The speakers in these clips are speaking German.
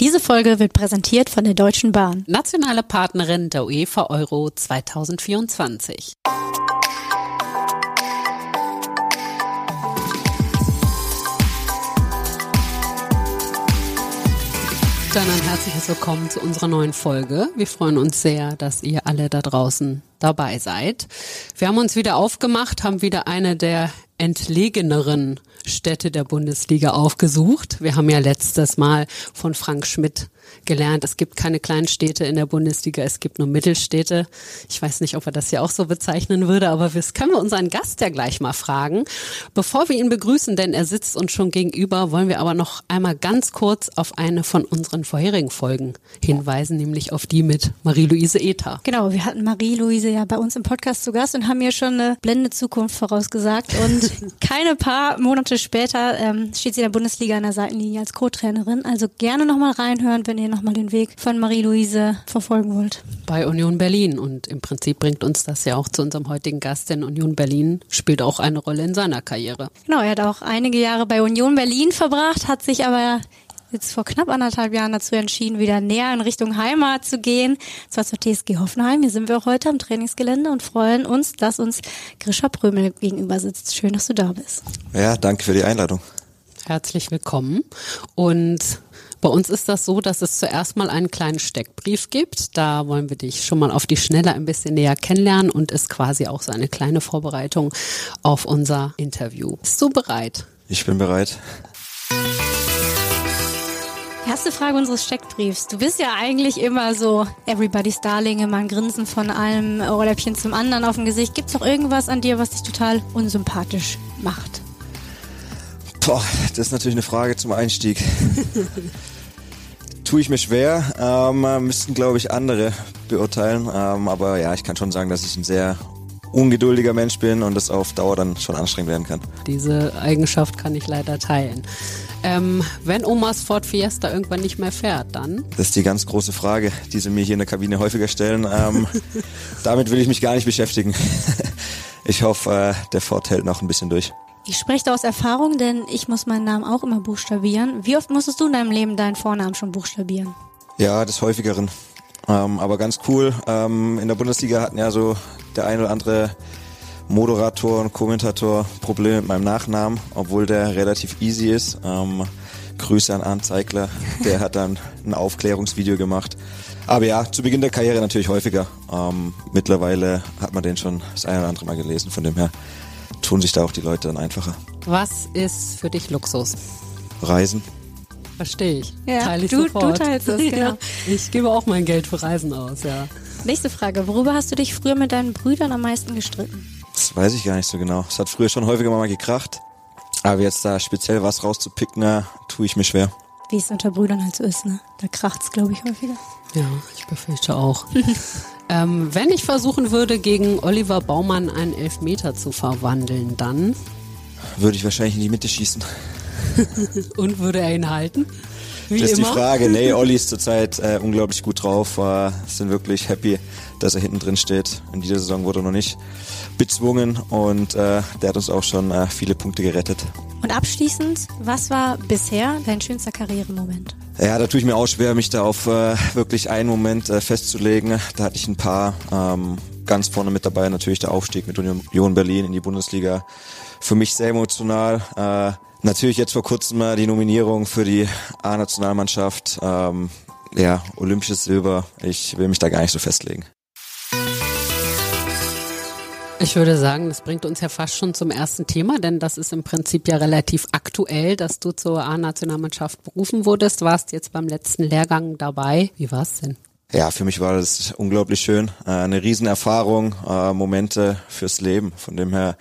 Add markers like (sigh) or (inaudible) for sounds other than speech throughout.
Diese Folge wird präsentiert von der Deutschen Bahn. Nationale Partnerin der UEFA Euro 2024. Dann ein herzliches Willkommen zu unserer neuen Folge. Wir freuen uns sehr, dass ihr alle da draußen dabei seid. Wir haben uns wieder aufgemacht, haben wieder eine der entlegeneren Städte der Bundesliga aufgesucht. Wir haben ja letztes Mal von Frank Schmidt gelernt, es gibt keine kleinen Städte in der Bundesliga, es gibt nur Mittelstädte. Ich weiß nicht, ob er das hier auch so bezeichnen würde, aber das können wir unseren Gast ja gleich mal fragen. Bevor wir ihn begrüßen, denn er sitzt uns schon gegenüber, wollen wir aber noch einmal ganz kurz auf eine von unseren vorherigen Folgen hinweisen, nämlich auf die mit Marie-Louise Ether. Genau, wir hatten Marie-Louise ja bei uns im Podcast zu Gast und haben ihr schon eine blende Zukunft vorausgesagt und (laughs) keine paar Monate später ähm, steht sie in der Bundesliga an der Seitenlinie als Co-Trainerin. Also gerne nochmal reinhören, wenn ihr nochmal den Weg von Marie-Louise verfolgen wollt. Bei Union Berlin. Und im Prinzip bringt uns das ja auch zu unserem heutigen Gast, denn Union Berlin spielt auch eine Rolle in seiner Karriere. Genau, er hat auch einige Jahre bei Union Berlin verbracht, hat sich aber jetzt vor knapp anderthalb Jahren dazu entschieden, wieder näher in Richtung Heimat zu gehen, zwar zur TSG Hoffenheim. Hier sind wir auch heute am Trainingsgelände und freuen uns, dass uns Grisha Prömel gegenüber sitzt. Schön, dass du da bist. Ja, danke für die Einladung. Herzlich willkommen. Und bei uns ist das so, dass es zuerst mal einen kleinen Steckbrief gibt. Da wollen wir dich schon mal auf die Schnelle ein bisschen näher kennenlernen und ist quasi auch so eine kleine Vorbereitung auf unser Interview. Bist du bereit? Ich bin bereit. Erste Frage unseres Steckbriefs. Du bist ja eigentlich immer so Everybody's Darling, immer ein Grinsen von einem Ohrläppchen zum anderen auf dem Gesicht. Gibt es noch irgendwas an dir, was dich total unsympathisch macht? Boah, das ist natürlich eine Frage zum Einstieg. (laughs) Tue ich mir schwer, ähm, müssten glaube ich andere beurteilen. Ähm, aber ja, ich kann schon sagen, dass ich ein sehr ungeduldiger Mensch bin und das auf Dauer dann schon anstrengend werden kann. Diese Eigenschaft kann ich leider teilen. Ähm, wenn Omas Ford Fiesta irgendwann nicht mehr fährt, dann? Das ist die ganz große Frage, die sie mir hier in der Kabine häufiger stellen. Ähm, (laughs) damit will ich mich gar nicht beschäftigen. (laughs) ich hoffe, äh, der Ford hält noch ein bisschen durch. Ich spreche da aus Erfahrung, denn ich muss meinen Namen auch immer buchstabieren. Wie oft musstest du in deinem Leben deinen Vornamen schon buchstabieren? Ja, des häufigeren. Ähm, aber ganz cool. Ähm, in der Bundesliga hatten ja so der ein oder andere Moderator und Kommentator Probleme mit meinem Nachnamen, obwohl der relativ easy ist. Ähm, Grüße an Arndt Zeigler, der hat dann ein Aufklärungsvideo gemacht. Aber ja, zu Beginn der Karriere natürlich häufiger. Ähm, mittlerweile hat man den schon das eine oder andere Mal gelesen, von dem her tun sich da auch die Leute dann einfacher. Was ist für dich Luxus? Reisen. Verstehe ich. Ja, Teile ich du, sofort. du teilst es, genau. Ja, (laughs) ich gebe auch mein Geld für Reisen aus, ja. Nächste Frage. Worüber hast du dich früher mit deinen Brüdern am meisten gestritten? Das weiß ich gar nicht so genau. Es hat früher schon häufiger mal gekracht. Aber jetzt da speziell was rauszupicken, na, tue ich mir schwer. Wie es unter Brüdern halt so ist, ne? Da kracht's, glaube ich, häufiger. Ja, ich befürchte auch. (laughs) ähm, wenn ich versuchen würde, gegen Oliver Baumann einen Elfmeter zu verwandeln, dann Würde ich wahrscheinlich in die Mitte schießen. (laughs) und würde er ihn halten? Wie das ist immer? die Frage. Nee, (laughs) Olli ist zurzeit äh, unglaublich gut drauf. Äh, sind wirklich happy, dass er hinten drin steht. In dieser Saison wurde er noch nicht bezwungen und äh, der hat uns auch schon äh, viele Punkte gerettet. Und abschließend, was war bisher dein schönster Karrieremoment? Ja, da tue ich mir auch schwer, mich da auf äh, wirklich einen Moment äh, festzulegen. Da hatte ich ein paar ähm, ganz vorne mit dabei. Natürlich der Aufstieg mit Union Berlin in die Bundesliga. Für mich sehr emotional. Äh, natürlich jetzt vor kurzem mal die Nominierung für die A-Nationalmannschaft. Ähm, ja, olympisches Silber. Ich will mich da gar nicht so festlegen. Ich würde sagen, das bringt uns ja fast schon zum ersten Thema, denn das ist im Prinzip ja relativ aktuell, dass du zur A-Nationalmannschaft berufen wurdest, warst jetzt beim letzten Lehrgang dabei. Wie war's denn? Ja, für mich war das unglaublich schön. Äh, eine Riesenerfahrung, äh, Momente fürs Leben. Von dem her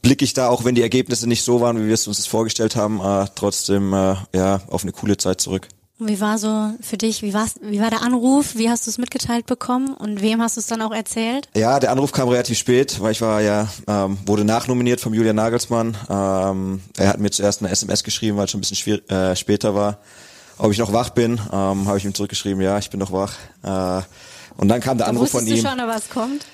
blicke ich da, auch wenn die Ergebnisse nicht so waren, wie wir es uns das vorgestellt haben, äh, trotzdem ja auf eine coole Zeit zurück. Und wie war so für dich, wie, war's, wie war der Anruf, wie hast du es mitgeteilt bekommen und wem hast du es dann auch erzählt? Ja, der Anruf kam relativ spät, weil ich war ja, ähm, wurde nachnominiert vom Julian Nagelsmann. Ähm, er hat mir zuerst eine SMS geschrieben, weil es schon ein bisschen schwier- äh, später war. Ob ich noch wach bin, ähm, habe ich ihm zurückgeschrieben, ja, ich bin noch wach. Äh, und dann kam der Anruf von du ihm. schon, was kommt?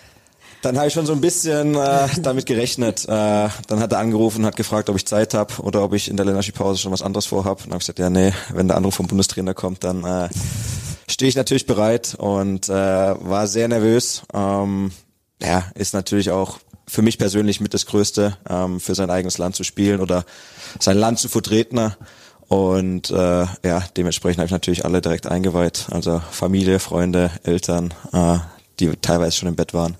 Dann habe ich schon so ein bisschen äh, damit gerechnet. Äh, dann hat er angerufen, hat gefragt, ob ich Zeit habe oder ob ich in der Länderspielpause schon was anderes vorhab. Und habe ich gesagt, ja, nee, wenn der Anruf vom Bundestrainer kommt, dann äh, stehe ich natürlich bereit und äh, war sehr nervös. Ähm, ja, ist natürlich auch für mich persönlich mit das Größte, ähm, für sein eigenes Land zu spielen oder sein Land zu vertreten. Und äh, ja, dementsprechend habe ich natürlich alle direkt eingeweiht. Also Familie, Freunde, Eltern, äh, die teilweise schon im Bett waren,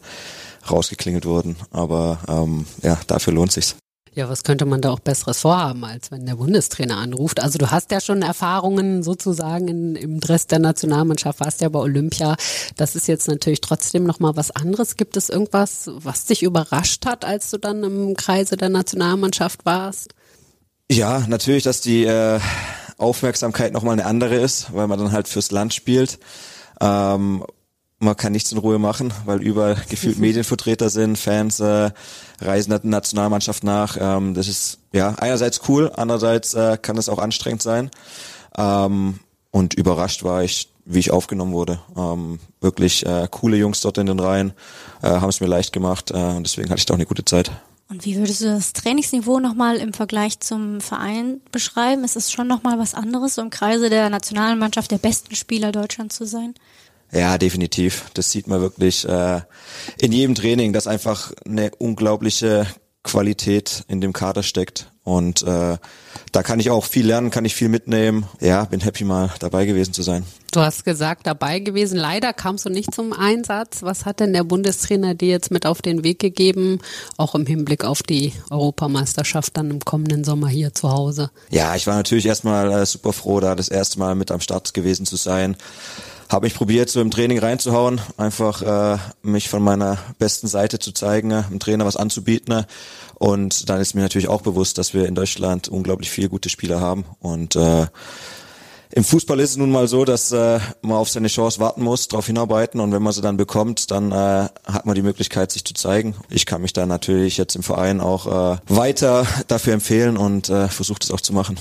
rausgeklingelt wurden. Aber ähm, ja, dafür lohnt sich's. Ja, was könnte man da auch Besseres vorhaben, als wenn der Bundestrainer anruft? Also du hast ja schon Erfahrungen sozusagen in, im Dress der Nationalmannschaft, warst ja bei Olympia. Das ist jetzt natürlich trotzdem nochmal was anderes. Gibt es irgendwas, was dich überrascht hat, als du dann im Kreise der Nationalmannschaft warst? Ja, natürlich, dass die äh, Aufmerksamkeit nochmal eine andere ist, weil man dann halt fürs Land spielt. Ähm, man kann nichts in Ruhe machen, weil überall (laughs) gefühlt Medienvertreter sind, Fans äh, reisen der Nationalmannschaft nach. Ähm, das ist ja einerseits cool, andererseits äh, kann es auch anstrengend sein. Ähm, und überrascht war ich, wie ich aufgenommen wurde. Ähm, wirklich äh, coole Jungs dort in den Reihen, äh, haben es mir leicht gemacht äh, und deswegen hatte ich da auch eine gute Zeit. Und wie würdest du das Trainingsniveau nochmal im Vergleich zum Verein beschreiben? Ist es schon nochmal was anderes, so im Kreise der Nationalmannschaft der besten Spieler Deutschlands zu sein? Ja, definitiv. Das sieht man wirklich äh, in jedem Training, dass einfach eine unglaubliche Qualität in dem Kader steckt. Und äh, da kann ich auch viel lernen, kann ich viel mitnehmen. Ja, bin happy mal dabei gewesen zu sein. Du hast gesagt, dabei gewesen. Leider kamst du nicht zum Einsatz. Was hat denn der Bundestrainer dir jetzt mit auf den Weg gegeben, auch im Hinblick auf die Europameisterschaft dann im kommenden Sommer hier zu Hause? Ja, ich war natürlich erstmal äh, super froh, da das erste Mal mit am Start gewesen zu sein habe ich probiert, so im Training reinzuhauen, einfach äh, mich von meiner besten Seite zu zeigen, dem Trainer was anzubieten. Und dann ist mir natürlich auch bewusst, dass wir in Deutschland unglaublich viele gute Spieler haben. Und äh, im Fußball ist es nun mal so, dass äh, man auf seine Chance warten muss, darauf hinarbeiten und wenn man sie dann bekommt, dann äh, hat man die Möglichkeit, sich zu zeigen. Ich kann mich da natürlich jetzt im Verein auch äh, weiter dafür empfehlen und äh, versuche das auch zu machen.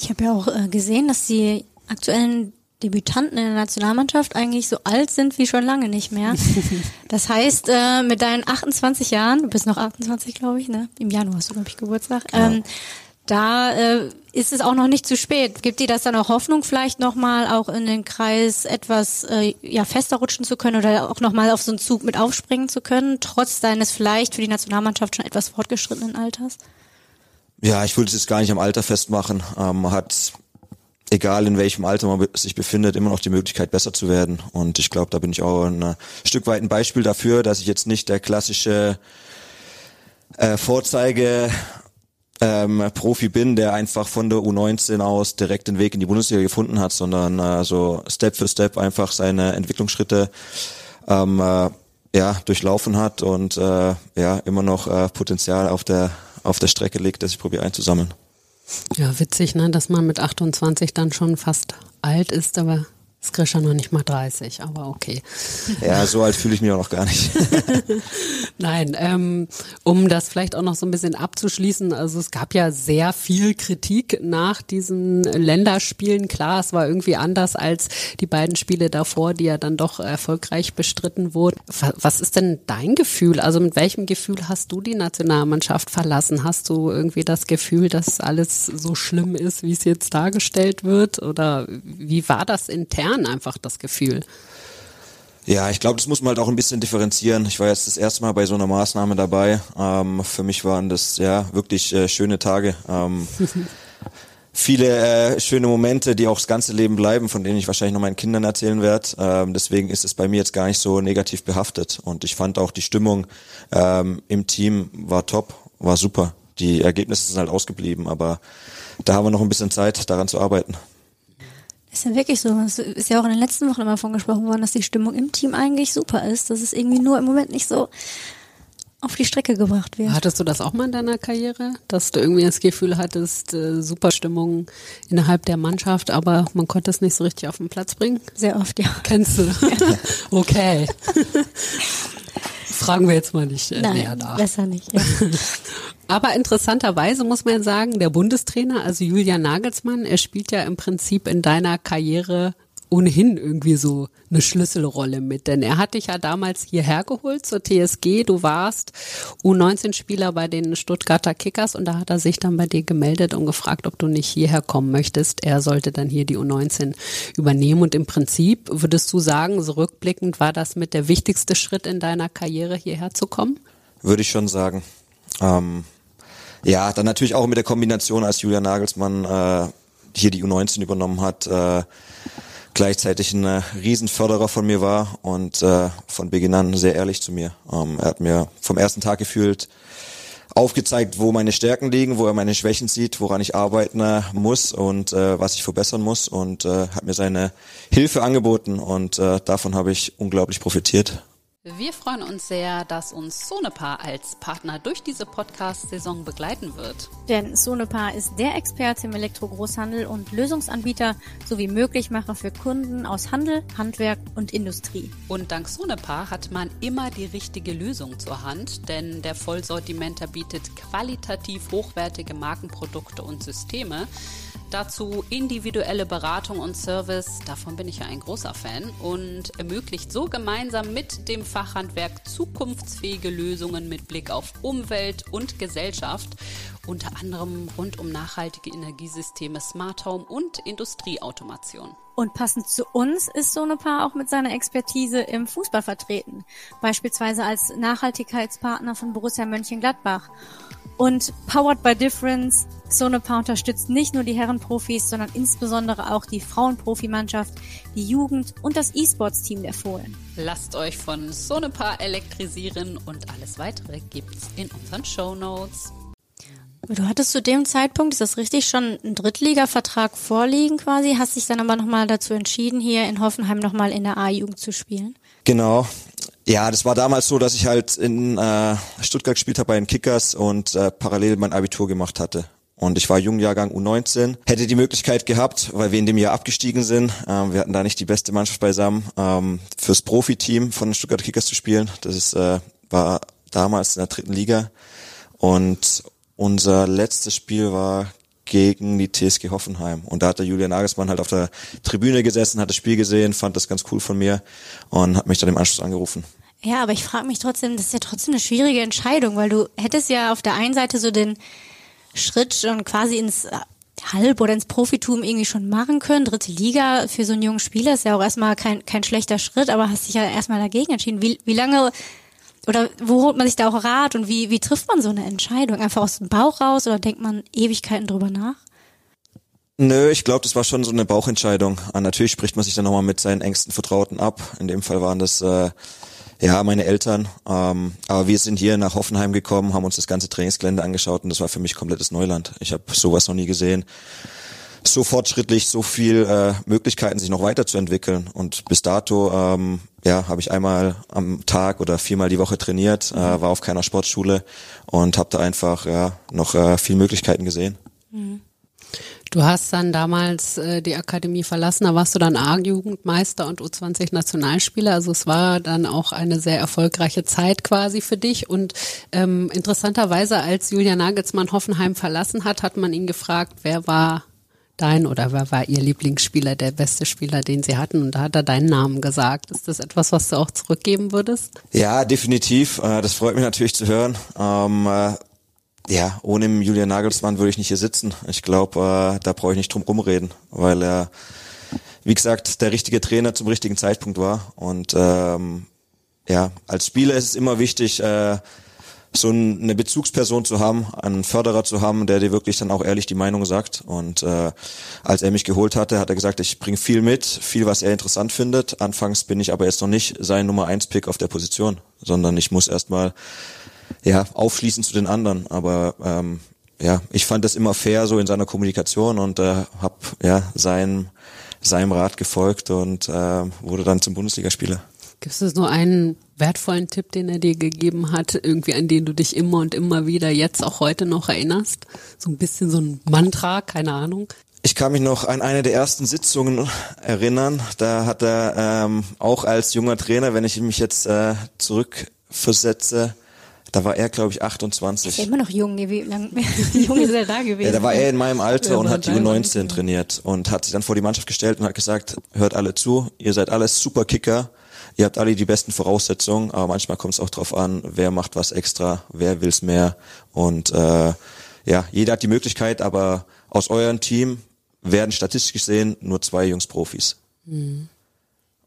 Ich habe ja auch äh, gesehen, dass die aktuellen Debütanten in der Nationalmannschaft eigentlich so alt sind wie schon lange nicht mehr. (laughs) Das heißt, äh, mit deinen 28 Jahren, du bist noch 28, glaube ich, ne? Im Januar hast du, glaube ich, Geburtstag. Genau. Ähm, da äh, ist es auch noch nicht zu spät. Gibt dir das dann auch Hoffnung, vielleicht nochmal auch in den Kreis etwas äh, ja, fester rutschen zu können oder auch nochmal auf so einen Zug mit aufspringen zu können, trotz deines vielleicht für die Nationalmannschaft schon etwas fortgeschrittenen Alters? Ja, ich würde es jetzt gar nicht am Alter festmachen. Ähm, hat egal in welchem Alter man sich befindet, immer noch die Möglichkeit besser zu werden. Und ich glaube, da bin ich auch ein äh, Stück weit ein Beispiel dafür, dass ich jetzt nicht der klassische äh, Vorzeige ähm, Profi bin, der einfach von der U19 aus direkt den Weg in die Bundesliga gefunden hat, sondern äh, so Step für Step einfach seine Entwicklungsschritte ähm, äh, ja durchlaufen hat und äh, ja immer noch äh, Potenzial auf der auf der Strecke liegt, das ich probiere einzusammeln. Ja, witzig, ne, dass man mit 28 dann schon fast alt ist, aber ist Grisha noch nicht mal 30, aber okay. Ja, so alt fühle ich mich auch noch gar nicht. (laughs) Nein, ähm, um das vielleicht auch noch so ein bisschen abzuschließen, also es gab ja sehr viel Kritik nach diesen Länderspielen. Klar, es war irgendwie anders als die beiden Spiele davor, die ja dann doch erfolgreich bestritten wurden. Was ist denn dein Gefühl? Also mit welchem Gefühl hast du die Nationalmannschaft verlassen? Hast du irgendwie das Gefühl, dass alles so schlimm ist, wie es jetzt dargestellt wird? Oder wie war das intern? Kern einfach das Gefühl. Ja, ich glaube, das muss man halt auch ein bisschen differenzieren. Ich war jetzt das erste Mal bei so einer Maßnahme dabei. Ähm, für mich waren das ja wirklich äh, schöne Tage. Ähm, (laughs) viele äh, schöne Momente, die auch das ganze Leben bleiben, von denen ich wahrscheinlich noch meinen Kindern erzählen werde. Ähm, deswegen ist es bei mir jetzt gar nicht so negativ behaftet. Und ich fand auch die Stimmung ähm, im Team war top, war super. Die Ergebnisse sind halt ausgeblieben, aber da haben wir noch ein bisschen Zeit, daran zu arbeiten. Ist ja wirklich so. Es ist ja auch in den letzten Wochen immer von gesprochen worden, dass die Stimmung im Team eigentlich super ist. Dass es irgendwie nur im Moment nicht so auf die Strecke gebracht wird. Hattest du das auch mal in deiner Karriere, dass du irgendwie das Gefühl hattest, äh, super Stimmung innerhalb der Mannschaft, aber man konnte es nicht so richtig auf den Platz bringen? Sehr oft, ja. Kennst du? (laughs) okay. (laughs) Fragen wir jetzt mal nicht äh, Nein, näher nach. Besser nicht. Ja. (laughs) Aber interessanterweise muss man sagen, der Bundestrainer, also Julian Nagelsmann, er spielt ja im Prinzip in deiner Karriere ohnehin irgendwie so eine Schlüsselrolle mit, denn er hat dich ja damals hierher geholt zur TSG. Du warst U19-Spieler bei den Stuttgarter Kickers und da hat er sich dann bei dir gemeldet und gefragt, ob du nicht hierher kommen möchtest. Er sollte dann hier die U19 übernehmen und im Prinzip würdest du sagen, so rückblickend war das mit der wichtigste Schritt in deiner Karriere hierher zu kommen? Würde ich schon sagen. Ähm, ja, dann natürlich auch mit der Kombination, als Julian Nagelsmann äh, hier die U19 übernommen hat, äh, gleichzeitig ein äh, Riesenförderer von mir war und äh, von Beginn an sehr ehrlich zu mir. Ähm, er hat mir vom ersten Tag gefühlt aufgezeigt, wo meine Stärken liegen, wo er meine Schwächen sieht, woran ich arbeiten äh, muss und äh, was ich verbessern muss und äh, hat mir seine Hilfe angeboten und äh, davon habe ich unglaublich profitiert. Wir freuen uns sehr, dass uns Sonepar als Partner durch diese Podcast-Saison begleiten wird. Denn Sonepar ist der Experte im Elektrogroßhandel und Lösungsanbieter sowie Möglichmacher für Kunden aus Handel, Handwerk und Industrie. Und dank Sonepar hat man immer die richtige Lösung zur Hand, denn der Vollsortimenter bietet qualitativ hochwertige Markenprodukte und Systeme, Dazu individuelle Beratung und Service, davon bin ich ja ein großer Fan und ermöglicht so gemeinsam mit dem Fachhandwerk zukunftsfähige Lösungen mit Blick auf Umwelt und Gesellschaft, unter anderem rund um nachhaltige Energiesysteme, Smart Home und Industrieautomation. Und passend zu uns ist Sonepar auch mit seiner Expertise im Fußball vertreten, beispielsweise als Nachhaltigkeitspartner von Borussia Mönchengladbach. Und Powered by Difference, Sonepar unterstützt nicht nur die Herrenprofis, sondern insbesondere auch die Frauenprofimannschaft, die Jugend und das E-Sports-Team der Fohlen. Lasst euch von Sonepar elektrisieren und alles weitere gibt's in unseren Show Notes. Du hattest zu dem Zeitpunkt, ist das richtig, schon einen Drittliga-Vertrag vorliegen quasi, hast dich dann aber nochmal dazu entschieden, hier in Hoffenheim nochmal in der A-Jugend zu spielen? Genau, ja, das war damals so, dass ich halt in äh, Stuttgart gespielt habe bei den Kickers und äh, parallel mein Abitur gemacht hatte. Und ich war Jungjahrgang U19. Hätte die Möglichkeit gehabt, weil wir in dem Jahr abgestiegen sind. Ähm, wir hatten da nicht die beste Mannschaft beisammen, ähm, fürs Profiteam von den Stuttgart Kickers zu spielen. Das ist, äh, war damals in der dritten Liga. Und unser letztes Spiel war gegen die TSG Hoffenheim. Und da hat der Julian Nagelsmann halt auf der Tribüne gesessen, hat das Spiel gesehen, fand das ganz cool von mir und hat mich dann im Anschluss angerufen. Ja, aber ich frage mich trotzdem, das ist ja trotzdem eine schwierige Entscheidung, weil du hättest ja auf der einen Seite so den Schritt schon quasi ins äh, Halb- oder ins Profitum irgendwie schon machen können. Dritte Liga für so einen jungen Spieler ist ja auch erstmal kein, kein schlechter Schritt, aber hast dich ja erstmal dagegen entschieden. Wie, wie lange oder wo holt man sich da auch Rat und wie, wie trifft man so eine Entscheidung? Einfach aus dem Bauch raus oder denkt man Ewigkeiten drüber nach? Nö, ich glaube, das war schon so eine Bauchentscheidung. Ah, natürlich spricht man sich dann nochmal mit seinen engsten Vertrauten ab. In dem Fall waren das äh, ja, meine Eltern. Ähm, aber wir sind hier nach Hoffenheim gekommen, haben uns das ganze Trainingsgelände angeschaut und das war für mich komplettes Neuland. Ich habe sowas noch nie gesehen. So fortschrittlich, so viel äh, Möglichkeiten, sich noch weiterzuentwickeln. Und bis dato ähm, ja, habe ich einmal am Tag oder viermal die Woche trainiert, äh, mhm. war auf keiner Sportschule und habe da einfach ja, noch äh, viel Möglichkeiten gesehen. Mhm. Du hast dann damals äh, die Akademie verlassen, da warst du dann A-Jugendmeister und U20-Nationalspieler. Also es war dann auch eine sehr erfolgreiche Zeit quasi für dich. Und ähm, interessanterweise, als Julian Nagelsmann Hoffenheim verlassen hat, hat man ihn gefragt, wer war dein oder wer war ihr Lieblingsspieler, der beste Spieler, den sie hatten? Und da hat er deinen Namen gesagt. Ist das etwas, was du auch zurückgeben würdest? Ja, definitiv. Äh, das freut mich natürlich zu hören. Ähm, äh, ja, ohne Julian Nagelsmann würde ich nicht hier sitzen. Ich glaube, äh, da brauche ich nicht drum rumreden, weil er, wie gesagt, der richtige Trainer zum richtigen Zeitpunkt war. Und ähm, ja, als Spieler ist es immer wichtig, äh, so eine Bezugsperson zu haben, einen Förderer zu haben, der dir wirklich dann auch ehrlich die Meinung sagt. Und äh, als er mich geholt hatte, hat er gesagt, ich bringe viel mit, viel, was er interessant findet. Anfangs bin ich aber jetzt noch nicht sein Nummer eins Pick auf der Position, sondern ich muss erstmal ja, aufschließen zu den anderen. Aber ähm, ja, ich fand das immer fair so in seiner Kommunikation und äh, habe ja seinem seinem Rat gefolgt und äh, wurde dann zum Bundesligaspieler. Gibt es nur einen wertvollen Tipp, den er dir gegeben hat, irgendwie an den du dich immer und immer wieder jetzt auch heute noch erinnerst? So ein bisschen so ein Mantra, keine Ahnung. Ich kann mich noch an eine der ersten Sitzungen erinnern. Da hat er ähm, auch als junger Trainer, wenn ich mich jetzt äh, zurückversetze, Da war er, glaube ich, 28. Ist ja immer noch jung, wie lange (laughs) jung ist er da gewesen? Ja, da war er in meinem Alter Ja, und hat die dein U19 trainiert und hat sich dann vor die Mannschaft gestellt und hat gesagt, hört alle zu, ihr seid alles super Kicker, ihr habt alle die besten Voraussetzungen, aber manchmal kommt es auch drauf an, wer macht was extra, wer will's mehr und äh, ja, jeder hat die Möglichkeit, aber aus eurem Team werden statistisch gesehen nur zwei Jungs Profis.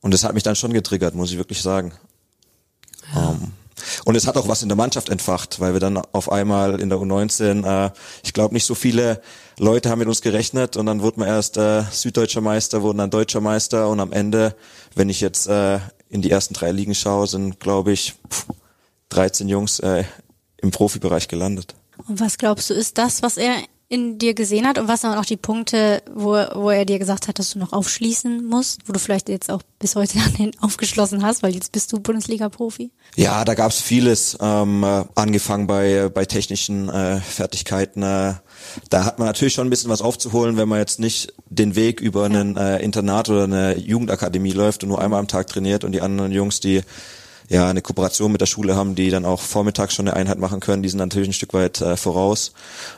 Und das hat mich dann schon getriggert, muss ich wirklich sagen. Ähm, und es hat auch was in der Mannschaft entfacht, weil wir dann auf einmal in der U19, äh, ich glaube nicht so viele Leute haben mit uns gerechnet und dann wurden wir erst äh, süddeutscher Meister, wurden dann deutscher Meister und am Ende, wenn ich jetzt äh, in die ersten drei Ligen schaue, sind glaube ich pff, 13 Jungs äh, im Profibereich gelandet. Und was glaubst du, ist das, was er in dir gesehen hat und was waren auch die Punkte, wo, wo er dir gesagt hat, dass du noch aufschließen musst, wo du vielleicht jetzt auch bis heute (laughs) an den aufgeschlossen hast, weil jetzt bist du Bundesliga-Profi? Ja, da gab's vieles, ähm, äh, angefangen bei, bei technischen äh, Fertigkeiten. Äh, da hat man natürlich schon ein bisschen was aufzuholen, wenn man jetzt nicht den Weg über einen äh, Internat oder eine Jugendakademie läuft und nur einmal am Tag trainiert und die anderen Jungs, die ja eine Kooperation mit der Schule haben, die dann auch vormittags schon eine Einheit machen können, die sind natürlich ein Stück weit äh, voraus.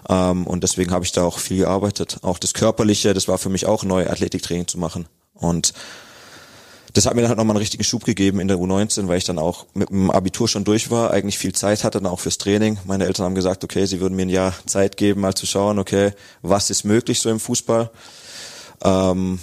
Ähm, und deswegen habe ich da auch viel gearbeitet. Auch das Körperliche, das war für mich auch neu, Athletiktraining zu machen. Und das hat mir dann halt nochmal einen richtigen Schub gegeben in der U19, weil ich dann auch mit dem Abitur schon durch war, eigentlich viel Zeit hatte, dann auch fürs Training. Meine Eltern haben gesagt, okay, sie würden mir ein Jahr Zeit geben, mal zu schauen, okay, was ist möglich so im Fußball. Ähm,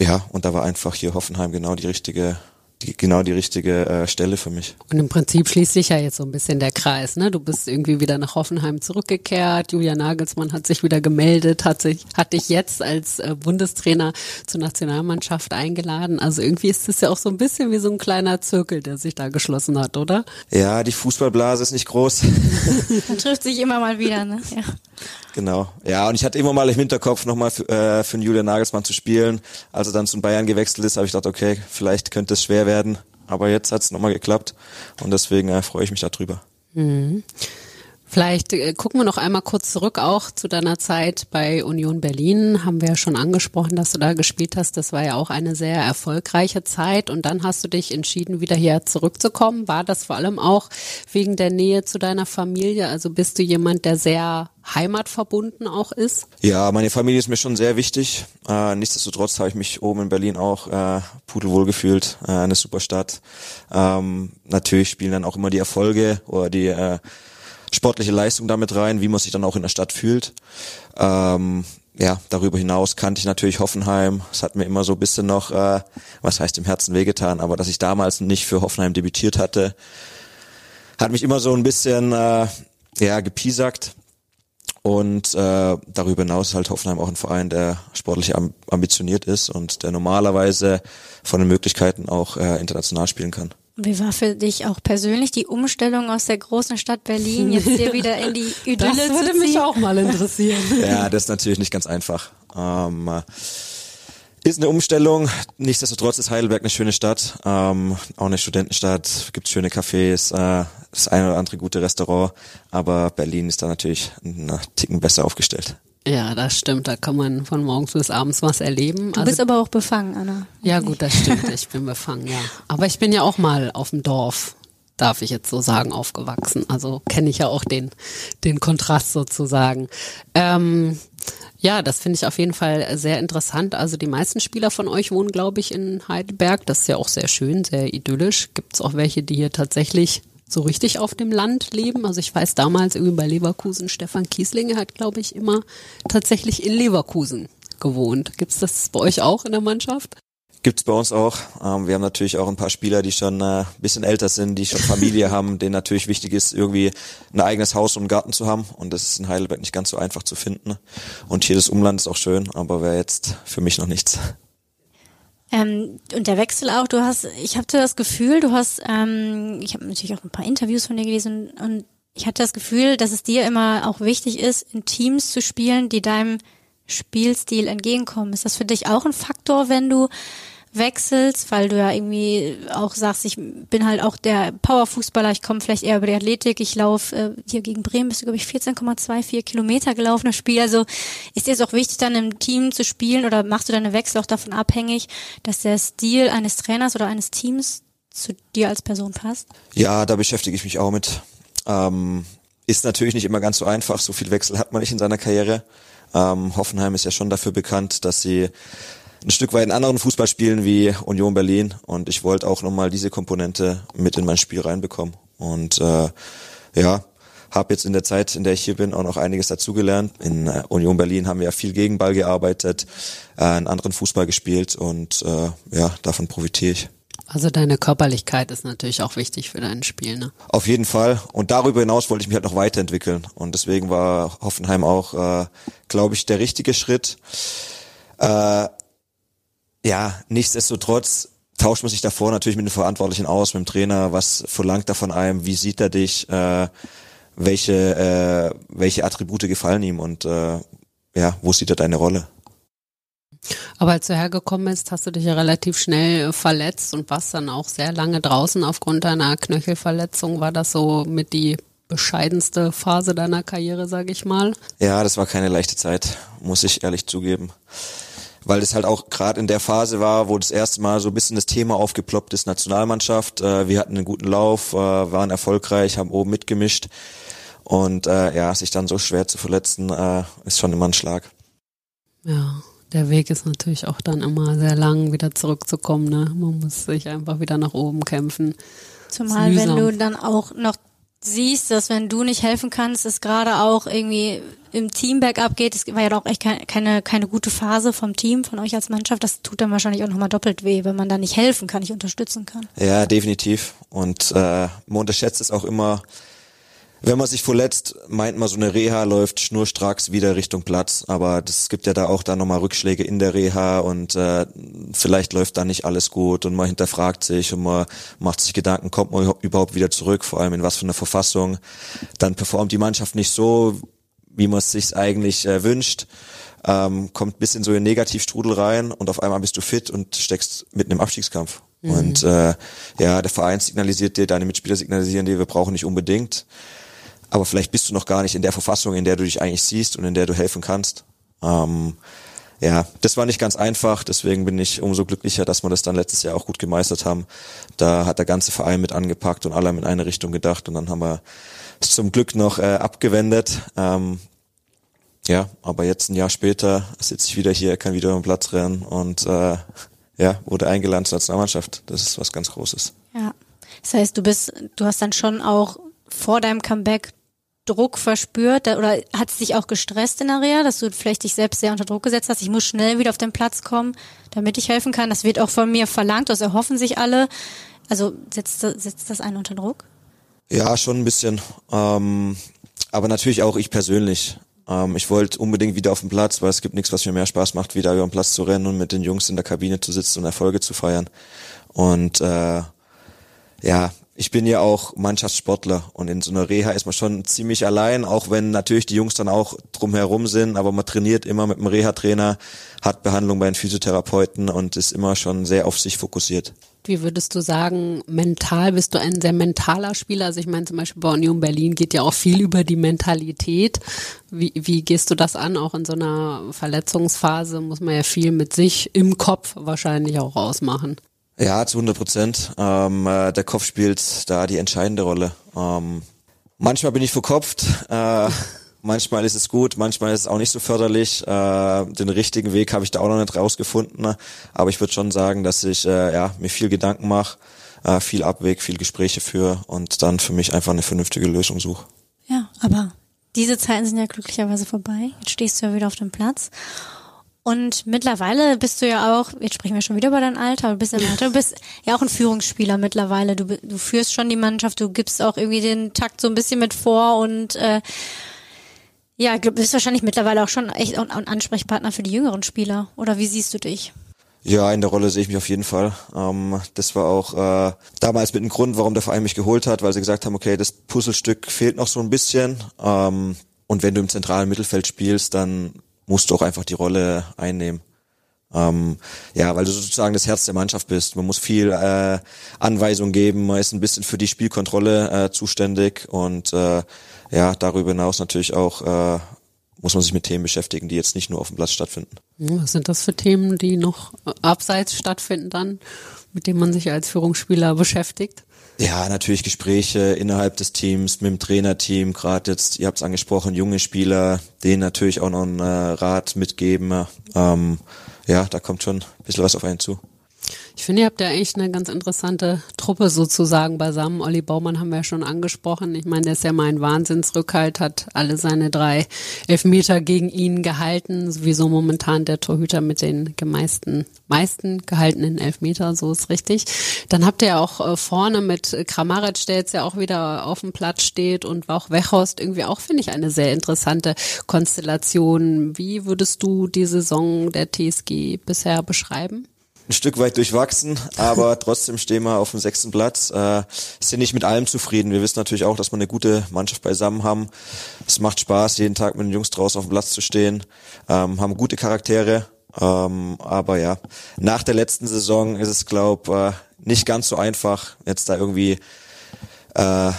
ja, und da war einfach hier Hoffenheim genau die richtige, die, genau die richtige äh, Stelle für mich. Und im Prinzip schließt sich ja jetzt so ein bisschen der Kreis, ne? Du bist irgendwie wieder nach Hoffenheim zurückgekehrt. Julia Nagelsmann hat sich wieder gemeldet, hat sich, hat dich jetzt als äh, Bundestrainer zur Nationalmannschaft eingeladen. Also irgendwie ist das ja auch so ein bisschen wie so ein kleiner Zirkel, der sich da geschlossen hat, oder? Ja, die Fußballblase ist nicht groß. (laughs) Man trifft sich immer mal wieder, ne? Ja. Genau. Ja, und ich hatte immer mal im Hinterkopf nochmal für, äh, für den Julian Nagelsmann zu spielen. Als er dann zu Bayern gewechselt ist, habe ich gedacht, okay, vielleicht könnte es schwer werden. Aber jetzt hat es nochmal geklappt und deswegen äh, freue ich mich darüber. Vielleicht äh, gucken wir noch einmal kurz zurück auch zu deiner Zeit bei Union Berlin. Haben wir ja schon angesprochen, dass du da gespielt hast. Das war ja auch eine sehr erfolgreiche Zeit. Und dann hast du dich entschieden, wieder hier zurückzukommen. War das vor allem auch wegen der Nähe zu deiner Familie? Also bist du jemand, der sehr heimatverbunden auch ist? Ja, meine Familie ist mir schon sehr wichtig. Äh, nichtsdestotrotz habe ich mich oben in Berlin auch äh, pudelwohl gefühlt. Eine super Stadt. Ähm, natürlich spielen dann auch immer die Erfolge oder die sportliche Leistung damit rein, wie man sich dann auch in der Stadt fühlt. Ähm, ja, darüber hinaus kannte ich natürlich Hoffenheim. Es hat mir immer so ein bisschen noch, äh, was heißt im Herzen wehgetan, aber dass ich damals nicht für Hoffenheim debütiert hatte, hat mich immer so ein bisschen äh, ja gepiesackt. Und äh, darüber hinaus ist halt Hoffenheim auch ein Verein, der sportlich am, ambitioniert ist und der normalerweise von den Möglichkeiten auch äh, international spielen kann. Wie war für dich auch persönlich die Umstellung aus der großen Stadt Berlin, jetzt hier wieder in die (laughs) Idylle Das würde zu mich ziehen? auch mal interessieren. (laughs) Ja, das ist natürlich nicht ganz einfach. Ähm, äh, ist eine Umstellung. Nichtsdestotrotz ist Heidelberg eine schöne Stadt, ähm, auch eine Studentenstadt. Gibt schöne Cafés, äh, das eine oder andere gute Restaurant. Aber Berlin ist da natürlich einen Ticken besser aufgestellt. Ja, das stimmt. Da kann man von morgens bis abends was erleben. Du bist aber auch befangen, Anna. Ja, gut, das stimmt. Ich bin befangen, ja. Aber ich bin ja auch mal auf dem Dorf, darf ich jetzt so sagen, aufgewachsen. Also kenne ich ja auch den, den Kontrast sozusagen. Ähm, ja, das finde ich auf jeden Fall sehr interessant. Also die meisten Spieler von euch wohnen, glaube ich, in Heidelberg. Das ist ja auch sehr schön, sehr idyllisch. Gibt es auch welche, die hier tatsächlich so richtig auf dem Land leben. Also ich weiß damals irgendwie bei Leverkusen, Stefan Kieslinge hat, glaube ich, immer tatsächlich in Leverkusen gewohnt. Gibt's das bei euch auch in der Mannschaft? Gibt's bei uns auch. Ähm, wir haben natürlich auch ein paar Spieler, die schon äh, bisschen älter sind, die schon Familie (laughs) haben, denen natürlich wichtig ist, irgendwie ein eigenes Haus und einen Garten zu haben. Und das ist in Heidelberg nicht ganz so einfach zu finden. Und hier das Umland ist auch schön, aber wäre jetzt für mich noch nichts. Ähm, und der Wechsel auch, du hast, ich hatte das Gefühl, du hast, ähm, ich habe natürlich auch ein paar Interviews von dir gelesen und, und ich hatte das Gefühl, dass es dir immer auch wichtig ist, in Teams zu spielen, die deinem Spielstil entgegenkommen. Ist das für dich auch ein Faktor, wenn du wechselst, weil du ja irgendwie auch sagst, ich bin halt auch der Powerfußballer, ich komme vielleicht eher über die Athletik, ich laufe äh, hier gegen Bremen bist du, glaube ich, 14,24 Kilometer gelaufen, das Spiel. Also ist dir es auch wichtig, dann im Team zu spielen oder machst du deine Wechsel auch davon abhängig, dass der Stil eines Trainers oder eines Teams zu dir als Person passt? Ja, da beschäftige ich mich auch mit. Ähm, ist natürlich nicht immer ganz so einfach. So viel Wechsel hat man nicht in seiner Karriere. Ähm, Hoffenheim ist ja schon dafür bekannt, dass sie ein Stück weit in anderen Fußball spielen wie Union Berlin. Und ich wollte auch nochmal diese Komponente mit in mein Spiel reinbekommen. Und äh, ja, habe jetzt in der Zeit, in der ich hier bin, auch noch einiges dazugelernt. In äh, Union Berlin haben wir ja viel Gegenball gearbeitet, äh, einen anderen Fußball gespielt und äh, ja, davon profitiere ich. Also deine Körperlichkeit ist natürlich auch wichtig für dein Spiel, ne? Auf jeden Fall. Und darüber hinaus wollte ich mich halt noch weiterentwickeln. Und deswegen war Hoffenheim auch, äh, glaube ich, der richtige Schritt. Äh, ja, nichtsdestotrotz tauscht man sich davor natürlich mit den Verantwortlichen aus, mit dem Trainer, was verlangt er von einem, wie sieht er dich, äh, welche, äh, welche Attribute gefallen ihm und äh, ja, wo sieht er deine Rolle? Aber als du hergekommen bist, hast du dich ja relativ schnell verletzt und warst dann auch sehr lange draußen aufgrund deiner Knöchelverletzung. War das so mit die bescheidenste Phase deiner Karriere, sage ich mal? Ja, das war keine leichte Zeit, muss ich ehrlich zugeben. Weil es halt auch gerade in der Phase war, wo das erste Mal so ein bisschen das Thema aufgeploppt ist, Nationalmannschaft. Äh, wir hatten einen guten Lauf, äh, waren erfolgreich, haben oben mitgemischt. Und äh, ja, sich dann so schwer zu verletzen, äh, ist schon immer ein Schlag. Ja der Weg ist natürlich auch dann immer sehr lang, wieder zurückzukommen. Ne? Man muss sich einfach wieder nach oben kämpfen. Zumal wenn du dann auch noch siehst, dass wenn du nicht helfen kannst, es gerade auch irgendwie im Team bergab geht. Es war ja doch echt keine, keine, keine gute Phase vom Team, von euch als Mannschaft. Das tut dann wahrscheinlich auch nochmal doppelt weh, wenn man da nicht helfen kann, nicht unterstützen kann. Ja, definitiv. Und äh, man unterschätzt es auch immer, wenn man sich verletzt, meint man, so eine Reha läuft schnurstracks wieder Richtung Platz. Aber es gibt ja da auch dann nochmal Rückschläge in der Reha und äh, vielleicht läuft da nicht alles gut und man hinterfragt sich und man macht sich Gedanken, kommt man überhaupt wieder zurück, vor allem in was für einer Verfassung. Dann performt die Mannschaft nicht so, wie man es sich eigentlich äh, wünscht. Ähm, kommt bis in so einen Negativstrudel rein und auf einmal bist du fit und steckst mitten im Abstiegskampf. Mhm. Und äh, ja, der Verein signalisiert dir, deine Mitspieler signalisieren dir, wir brauchen nicht unbedingt aber vielleicht bist du noch gar nicht in der Verfassung, in der du dich eigentlich siehst und in der du helfen kannst. Ähm, ja, das war nicht ganz einfach, deswegen bin ich umso glücklicher, dass wir das dann letztes Jahr auch gut gemeistert haben. Da hat der ganze Verein mit angepackt und alle haben in eine Richtung gedacht und dann haben wir es zum Glück noch äh, abgewendet. Ähm, ja, aber jetzt ein Jahr später sitze ich wieder hier, kann wieder am Platz rennen und äh, ja, wurde eingeladen zur Nationalmannschaft. Das ist was ganz Großes. Ja. Das heißt, du bist, du hast dann schon auch vor deinem Comeback Druck verspürt oder hat es dich auch gestresst in der Reha, dass du vielleicht dich selbst sehr unter Druck gesetzt hast? Ich muss schnell wieder auf den Platz kommen, damit ich helfen kann. Das wird auch von mir verlangt, das erhoffen sich alle. Also setzt, setzt das einen unter Druck? Ja, schon ein bisschen. Ähm, aber natürlich auch ich persönlich. Ähm, ich wollte unbedingt wieder auf den Platz, weil es gibt nichts, was mir mehr Spaß macht, wieder über den Platz zu rennen und mit den Jungs in der Kabine zu sitzen und Erfolge zu feiern. Und äh, ja, ich bin ja auch Mannschaftssportler und in so einer Reha ist man schon ziemlich allein, auch wenn natürlich die Jungs dann auch drumherum sind, aber man trainiert immer mit einem Reha-Trainer, hat Behandlung bei einem Physiotherapeuten und ist immer schon sehr auf sich fokussiert. Wie würdest du sagen, mental bist du ein sehr mentaler Spieler? Also ich meine zum Beispiel bei Union Berlin geht ja auch viel über die Mentalität. Wie, wie gehst du das an? Auch in so einer Verletzungsphase muss man ja viel mit sich im Kopf wahrscheinlich auch ausmachen. Ja, zu 100 Prozent. Ähm, äh, der Kopf spielt da die entscheidende Rolle. Ähm, manchmal bin ich verkopft, äh, (laughs) manchmal ist es gut, manchmal ist es auch nicht so förderlich. Äh, den richtigen Weg habe ich da auch noch nicht rausgefunden. Ne? Aber ich würde schon sagen, dass ich äh, ja, mir viel Gedanken mache, äh, viel Abweg, viel Gespräche führe und dann für mich einfach eine vernünftige Lösung suche. Ja, aber diese Zeiten sind ja glücklicherweise vorbei. Jetzt stehst du ja wieder auf dem Platz. Und mittlerweile bist du ja auch, jetzt sprechen wir schon wieder über dein Alter, du bist im Alter, du bist ja auch ein Führungsspieler mittlerweile. Du, du führst schon die Mannschaft, du gibst auch irgendwie den Takt so ein bisschen mit vor und äh, ja, du bist wahrscheinlich mittlerweile auch schon echt ein Ansprechpartner für die jüngeren Spieler. Oder wie siehst du dich? Ja, in der Rolle sehe ich mich auf jeden Fall. Ähm, das war auch äh, damals mit dem Grund, warum der Verein mich geholt hat, weil sie gesagt haben, okay, das Puzzlestück fehlt noch so ein bisschen. Ähm, und wenn du im zentralen Mittelfeld spielst, dann musst du auch einfach die Rolle einnehmen. Ähm, ja, weil du sozusagen das Herz der Mannschaft bist. Man muss viel äh, Anweisung geben, man ist ein bisschen für die Spielkontrolle äh, zuständig und äh, ja, darüber hinaus natürlich auch äh, muss man sich mit Themen beschäftigen, die jetzt nicht nur auf dem Platz stattfinden. Was sind das für Themen, die noch abseits stattfinden dann? mit dem man sich als Führungsspieler beschäftigt? Ja, natürlich Gespräche innerhalb des Teams, mit dem Trainerteam, gerade jetzt, ihr habt es angesprochen, junge Spieler, denen natürlich auch noch einen äh, Rat mitgeben. Ähm, ja, da kommt schon ein bisschen was auf einen zu. Ich finde, ihr habt ja eigentlich eine ganz interessante Truppe sozusagen beisammen. Olli Baumann haben wir ja schon angesprochen. Ich meine, der ist ja mal ein Wahnsinnsrückhalt, hat alle seine drei Elfmeter gegen ihn gehalten. Sowieso momentan der Torhüter mit den meisten, meisten gehaltenen Elfmeter, so ist richtig. Dann habt ihr ja auch äh, vorne mit Kramaric, der jetzt ja auch wieder auf dem Platz steht und auch Wechhorst irgendwie auch, finde ich, eine sehr interessante Konstellation. Wie würdest du die Saison der TSG bisher beschreiben? Ein Stück weit durchwachsen, aber (laughs) trotzdem stehen wir auf dem sechsten Platz. Äh, sind nicht mit allem zufrieden. Wir wissen natürlich auch, dass wir eine gute Mannschaft beisammen haben. Es macht Spaß, jeden Tag mit den Jungs draußen auf dem Platz zu stehen, ähm, haben gute Charaktere. Ähm, aber ja, nach der letzten Saison ist es, glaube äh, nicht ganz so einfach, jetzt da irgendwie äh,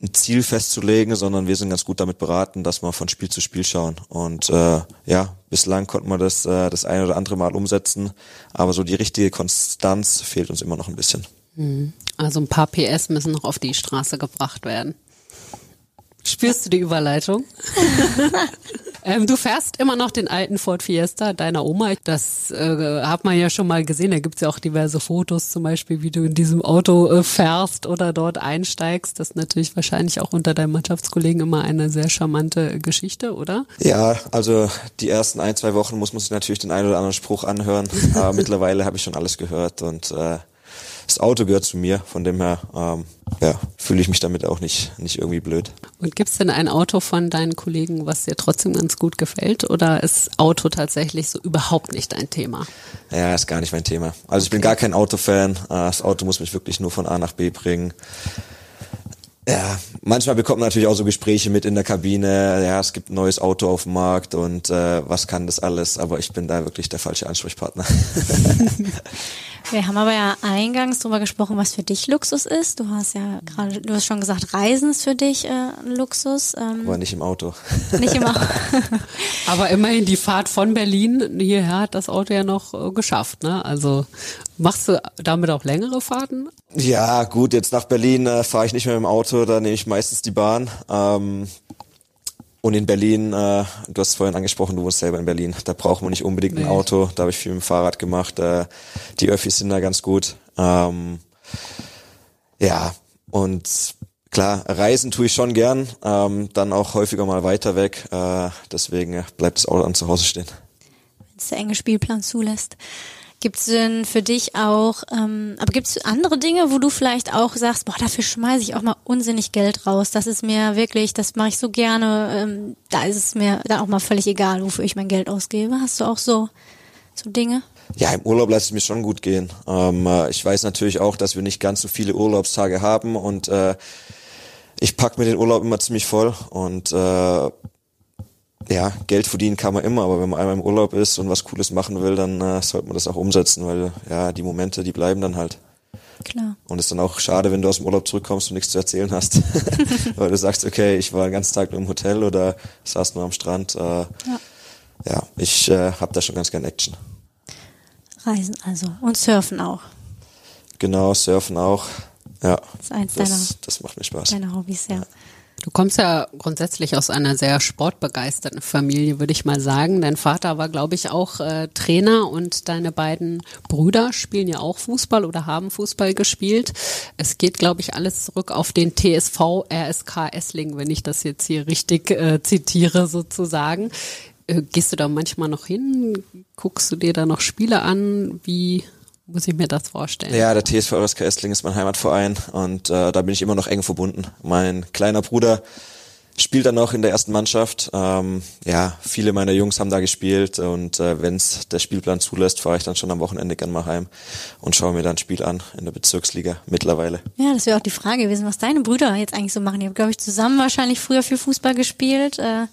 ein Ziel festzulegen, sondern wir sind ganz gut damit beraten, dass wir von Spiel zu Spiel schauen. Und äh, ja, bislang konnten wir das äh, das eine oder andere Mal umsetzen, aber so die richtige Konstanz fehlt uns immer noch ein bisschen. Mhm. Also ein paar PS müssen noch auf die Straße gebracht werden. Spürst du die Überleitung? (laughs) ähm, du fährst immer noch den alten Ford Fiesta deiner Oma. Das äh, hat man ja schon mal gesehen. Da gibt's ja auch diverse Fotos, zum Beispiel, wie du in diesem Auto äh, fährst oder dort einsteigst. Das ist natürlich wahrscheinlich auch unter deinen Mannschaftskollegen immer eine sehr charmante Geschichte, oder? Ja, also die ersten ein, zwei Wochen muss man sich natürlich den einen oder anderen Spruch anhören. Aber (laughs) mittlerweile habe ich schon alles gehört und äh, das Auto gehört zu mir, von dem her ähm, ja, fühle ich mich damit auch nicht, nicht irgendwie blöd. Und gibt es denn ein Auto von deinen Kollegen, was dir trotzdem ganz gut gefällt? Oder ist Auto tatsächlich so überhaupt nicht dein Thema? Ja, ist gar nicht mein Thema. Also ich bin gar kein Autofan. Äh, das Auto muss mich wirklich nur von A nach B bringen. Ja, manchmal bekommt man natürlich auch so Gespräche mit in der Kabine. Ja, es gibt ein neues Auto auf dem Markt und äh, was kann das alles? Aber ich bin da wirklich der falsche Ansprechpartner. (laughs) (laughs) Wir haben aber ja eingangs darüber gesprochen, was für dich Luxus ist. Du hast ja gerade, du hast schon gesagt, Reisen ist für dich äh, ein Luxus. Ähm, aber nicht im Auto. (laughs) Nicht im Auto. (laughs) aber immerhin die Fahrt von Berlin hierher hat das Auto ja noch äh, geschafft. Ne? Also machst du damit auch längere Fahrten? Ja, gut, jetzt nach Berlin äh, fahre ich nicht mehr dem Auto, da nehme ich meistens die Bahn. Ähm, und in Berlin, äh, du hast es vorhin angesprochen, du wohnst selber in Berlin, da braucht man nicht unbedingt nee. ein Auto, da habe ich viel mit dem Fahrrad gemacht, äh, die Öffis sind da ganz gut. Ähm, ja, und klar, reisen tue ich schon gern, ähm, dann auch häufiger mal weiter weg, äh, deswegen bleibt das Auto dann zu Hause stehen. Wenn es der enge Spielplan zulässt. Gibt es denn für dich auch, ähm, aber gibt es andere Dinge, wo du vielleicht auch sagst, boah, dafür schmeiße ich auch mal unsinnig Geld raus. Das ist mir wirklich, das mache ich so gerne. Ähm, da ist es mir dann auch mal völlig egal, wofür ich mein Geld ausgebe. Hast du auch so, so Dinge? Ja, im Urlaub lasse ich mir schon gut gehen. Ähm, äh, ich weiß natürlich auch, dass wir nicht ganz so viele Urlaubstage haben und äh, ich pack mir den Urlaub immer ziemlich voll und äh, ja, Geld verdienen kann man immer, aber wenn man einmal im Urlaub ist und was Cooles machen will, dann äh, sollte man das auch umsetzen, weil ja, die Momente, die bleiben dann halt. Klar. Und es ist dann auch schade, wenn du aus dem Urlaub zurückkommst und nichts zu erzählen hast. (laughs) weil du sagst, okay, ich war den ganzen Tag nur im Hotel oder saß nur am Strand. Äh, ja. ja, ich äh, habe da schon ganz gern Action. Reisen also und Surfen auch. Genau, Surfen auch. Ja. Das ist eins das, deiner, das macht mir Spaß. Deine Hobbys, ja. ja. Du kommst ja grundsätzlich aus einer sehr sportbegeisterten Familie, würde ich mal sagen. Dein Vater war, glaube ich, auch äh, Trainer und deine beiden Brüder spielen ja auch Fußball oder haben Fußball gespielt. Es geht, glaube ich, alles zurück auf den TSV RSK Essling, wenn ich das jetzt hier richtig äh, zitiere sozusagen. Äh, gehst du da manchmal noch hin? Guckst du dir da noch Spiele an? Wie muss ich mir das vorstellen? Ja, der TSV RSK Essling ist mein Heimatverein und äh, da bin ich immer noch eng verbunden. Mein kleiner Bruder spielt dann noch in der ersten Mannschaft. Ähm, ja, viele meiner Jungs haben da gespielt und äh, wenn es der Spielplan zulässt, fahre ich dann schon am Wochenende gern mal heim und schaue mir dann ein Spiel an in der Bezirksliga mittlerweile. Ja, das wäre auch die Frage gewesen, was deine Brüder jetzt eigentlich so machen. Die haben, glaube ich, zusammen wahrscheinlich früher viel Fußball gespielt, äh,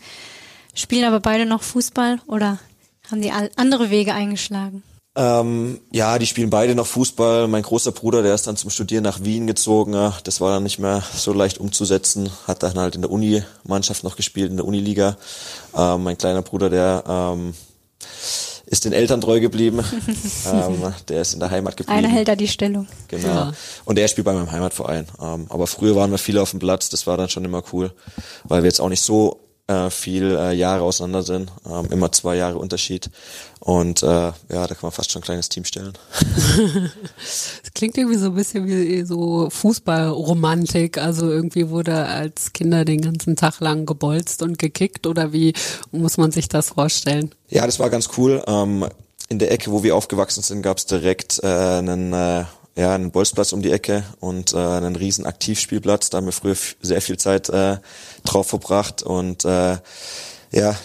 spielen aber beide noch Fußball oder haben die andere Wege eingeschlagen? Ähm, ja, die spielen beide noch Fußball. Mein großer Bruder, der ist dann zum Studieren nach Wien gezogen. Das war dann nicht mehr so leicht umzusetzen. Hat dann halt in der Uni-Mannschaft noch gespielt, in der Uniliga. Ähm, mein kleiner Bruder, der ähm, ist den Eltern treu geblieben. (laughs) ähm, der ist in der Heimat geblieben. Einer hält da die Stellung. Genau. Ja. Und er spielt bei meinem Heimatverein. Ähm, aber früher waren wir viele auf dem Platz, das war dann schon immer cool, weil wir jetzt auch nicht so äh, viel äh, Jahre auseinander sind, ähm, immer zwei Jahre Unterschied. Und äh, ja, da kann man fast schon ein kleines Team stellen. (laughs) Das klingt irgendwie so ein bisschen wie so Fußballromantik. Also irgendwie wurde als Kinder den ganzen Tag lang gebolzt und gekickt oder wie muss man sich das vorstellen? Ja, das war ganz cool. Ähm, in der Ecke, wo wir aufgewachsen sind, gab es direkt äh, einen, äh, ja, einen Bolzplatz um die Ecke und äh, einen riesen Aktivspielplatz. Da haben wir früher sehr viel Zeit äh, drauf verbracht und äh, ja,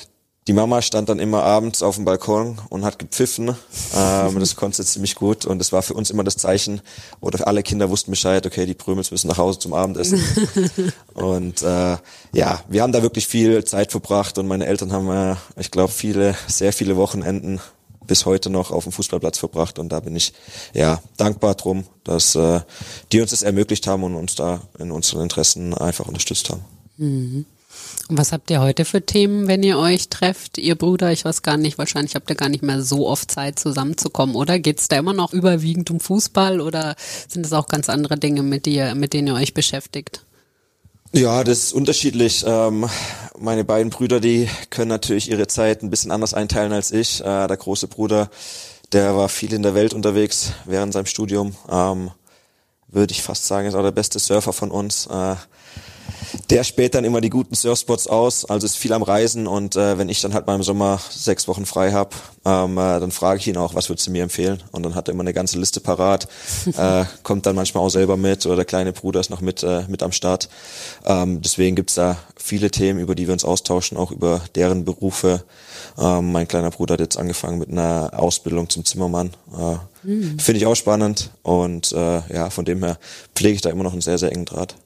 die Mama stand dann immer abends auf dem Balkon und hat gepfiffen. (laughs) Ähm, das konnte sie ziemlich gut und das war für uns immer das Zeichen. Oder alle Kinder wussten Bescheid, okay, die Prümels müssen nach Hause zum Abendessen. (laughs) und äh, ja, wir haben da wirklich viel Zeit verbracht und meine Eltern haben, äh, ich glaube, viele, sehr viele Wochenenden bis heute noch auf dem Fußballplatz verbracht und da bin ich ja dankbar drum, dass äh, die uns das ermöglicht haben und uns da in unseren Interessen einfach unterstützt haben. Und was habt ihr heute für Themen, wenn ihr euch trefft, ihr Brüder? Ich weiß gar nicht, wahrscheinlich habt ihr gar nicht mehr so oft Zeit zusammenzukommen, oder? Geht's da immer noch überwiegend um Fußball oder sind es auch ganz andere Dinge, mit, die, mit denen ihr euch beschäftigt? Ja, das ist unterschiedlich. Ähm, meine beiden Brüder, die können natürlich ihre Zeit ein bisschen anders einteilen als ich. Äh, der große Bruder, der war viel in der Welt unterwegs während seinem Studium. Ähm, Würde ich fast sagen, ist auch der beste Surfer von uns. Äh, der späht dann immer die guten Surfspots aus, also ist viel am Reisen und äh, wenn ich dann halt mal im Sommer sechs Wochen frei hab, ähm, äh, dann frage ich ihn auch, was würdest du mir empfehlen? Und dann hat er immer eine ganze Liste parat, (laughs) äh, kommt dann manchmal auch selber mit oder der kleine Bruder ist noch mit, äh, mit am Start. Ähm, deswegen gibt's da viele Themen, über die wir uns austauschen, auch über deren Berufe. Ähm, mein kleiner Bruder hat jetzt angefangen mit einer Ausbildung zum Zimmermann. Äh, Finde ich auch spannend und äh, ja, von dem her pflege ich da immer noch einen sehr, sehr engen Draht.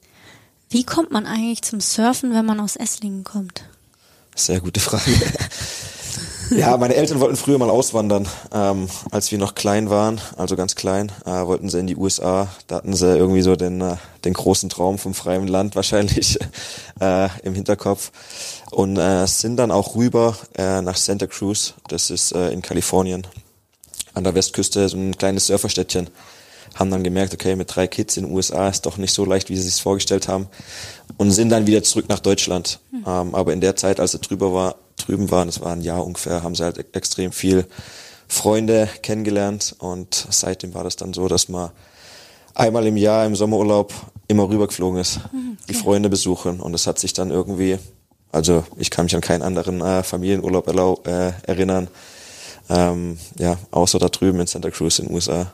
Wie kommt man eigentlich zum Surfen, wenn man aus Esslingen kommt? Sehr gute Frage. (laughs) ja, meine Eltern wollten früher mal auswandern, ähm, als wir noch klein waren, also ganz klein, äh, wollten sie in die USA. Da hatten sie irgendwie so den, äh, den großen Traum vom freien Land wahrscheinlich (laughs) äh, im Hinterkopf und äh, sind dann auch rüber äh, nach Santa Cruz, das ist äh, in Kalifornien, an der Westküste, so ein kleines Surferstädtchen haben dann gemerkt, okay, mit drei Kids in den USA ist doch nicht so leicht, wie sie sich vorgestellt haben und sind dann wieder zurück nach Deutschland. Ähm, aber in der Zeit, als sie drüber war, drüben waren, das war ein Jahr ungefähr, haben sie halt e- extrem viel Freunde kennengelernt und seitdem war das dann so, dass man einmal im Jahr im Sommerurlaub immer rübergeflogen ist, die Freunde besuchen und das hat sich dann irgendwie, also ich kann mich an keinen anderen äh, Familienurlaub äh, erinnern, ähm, ja, außer da drüben in Santa Cruz in den USA.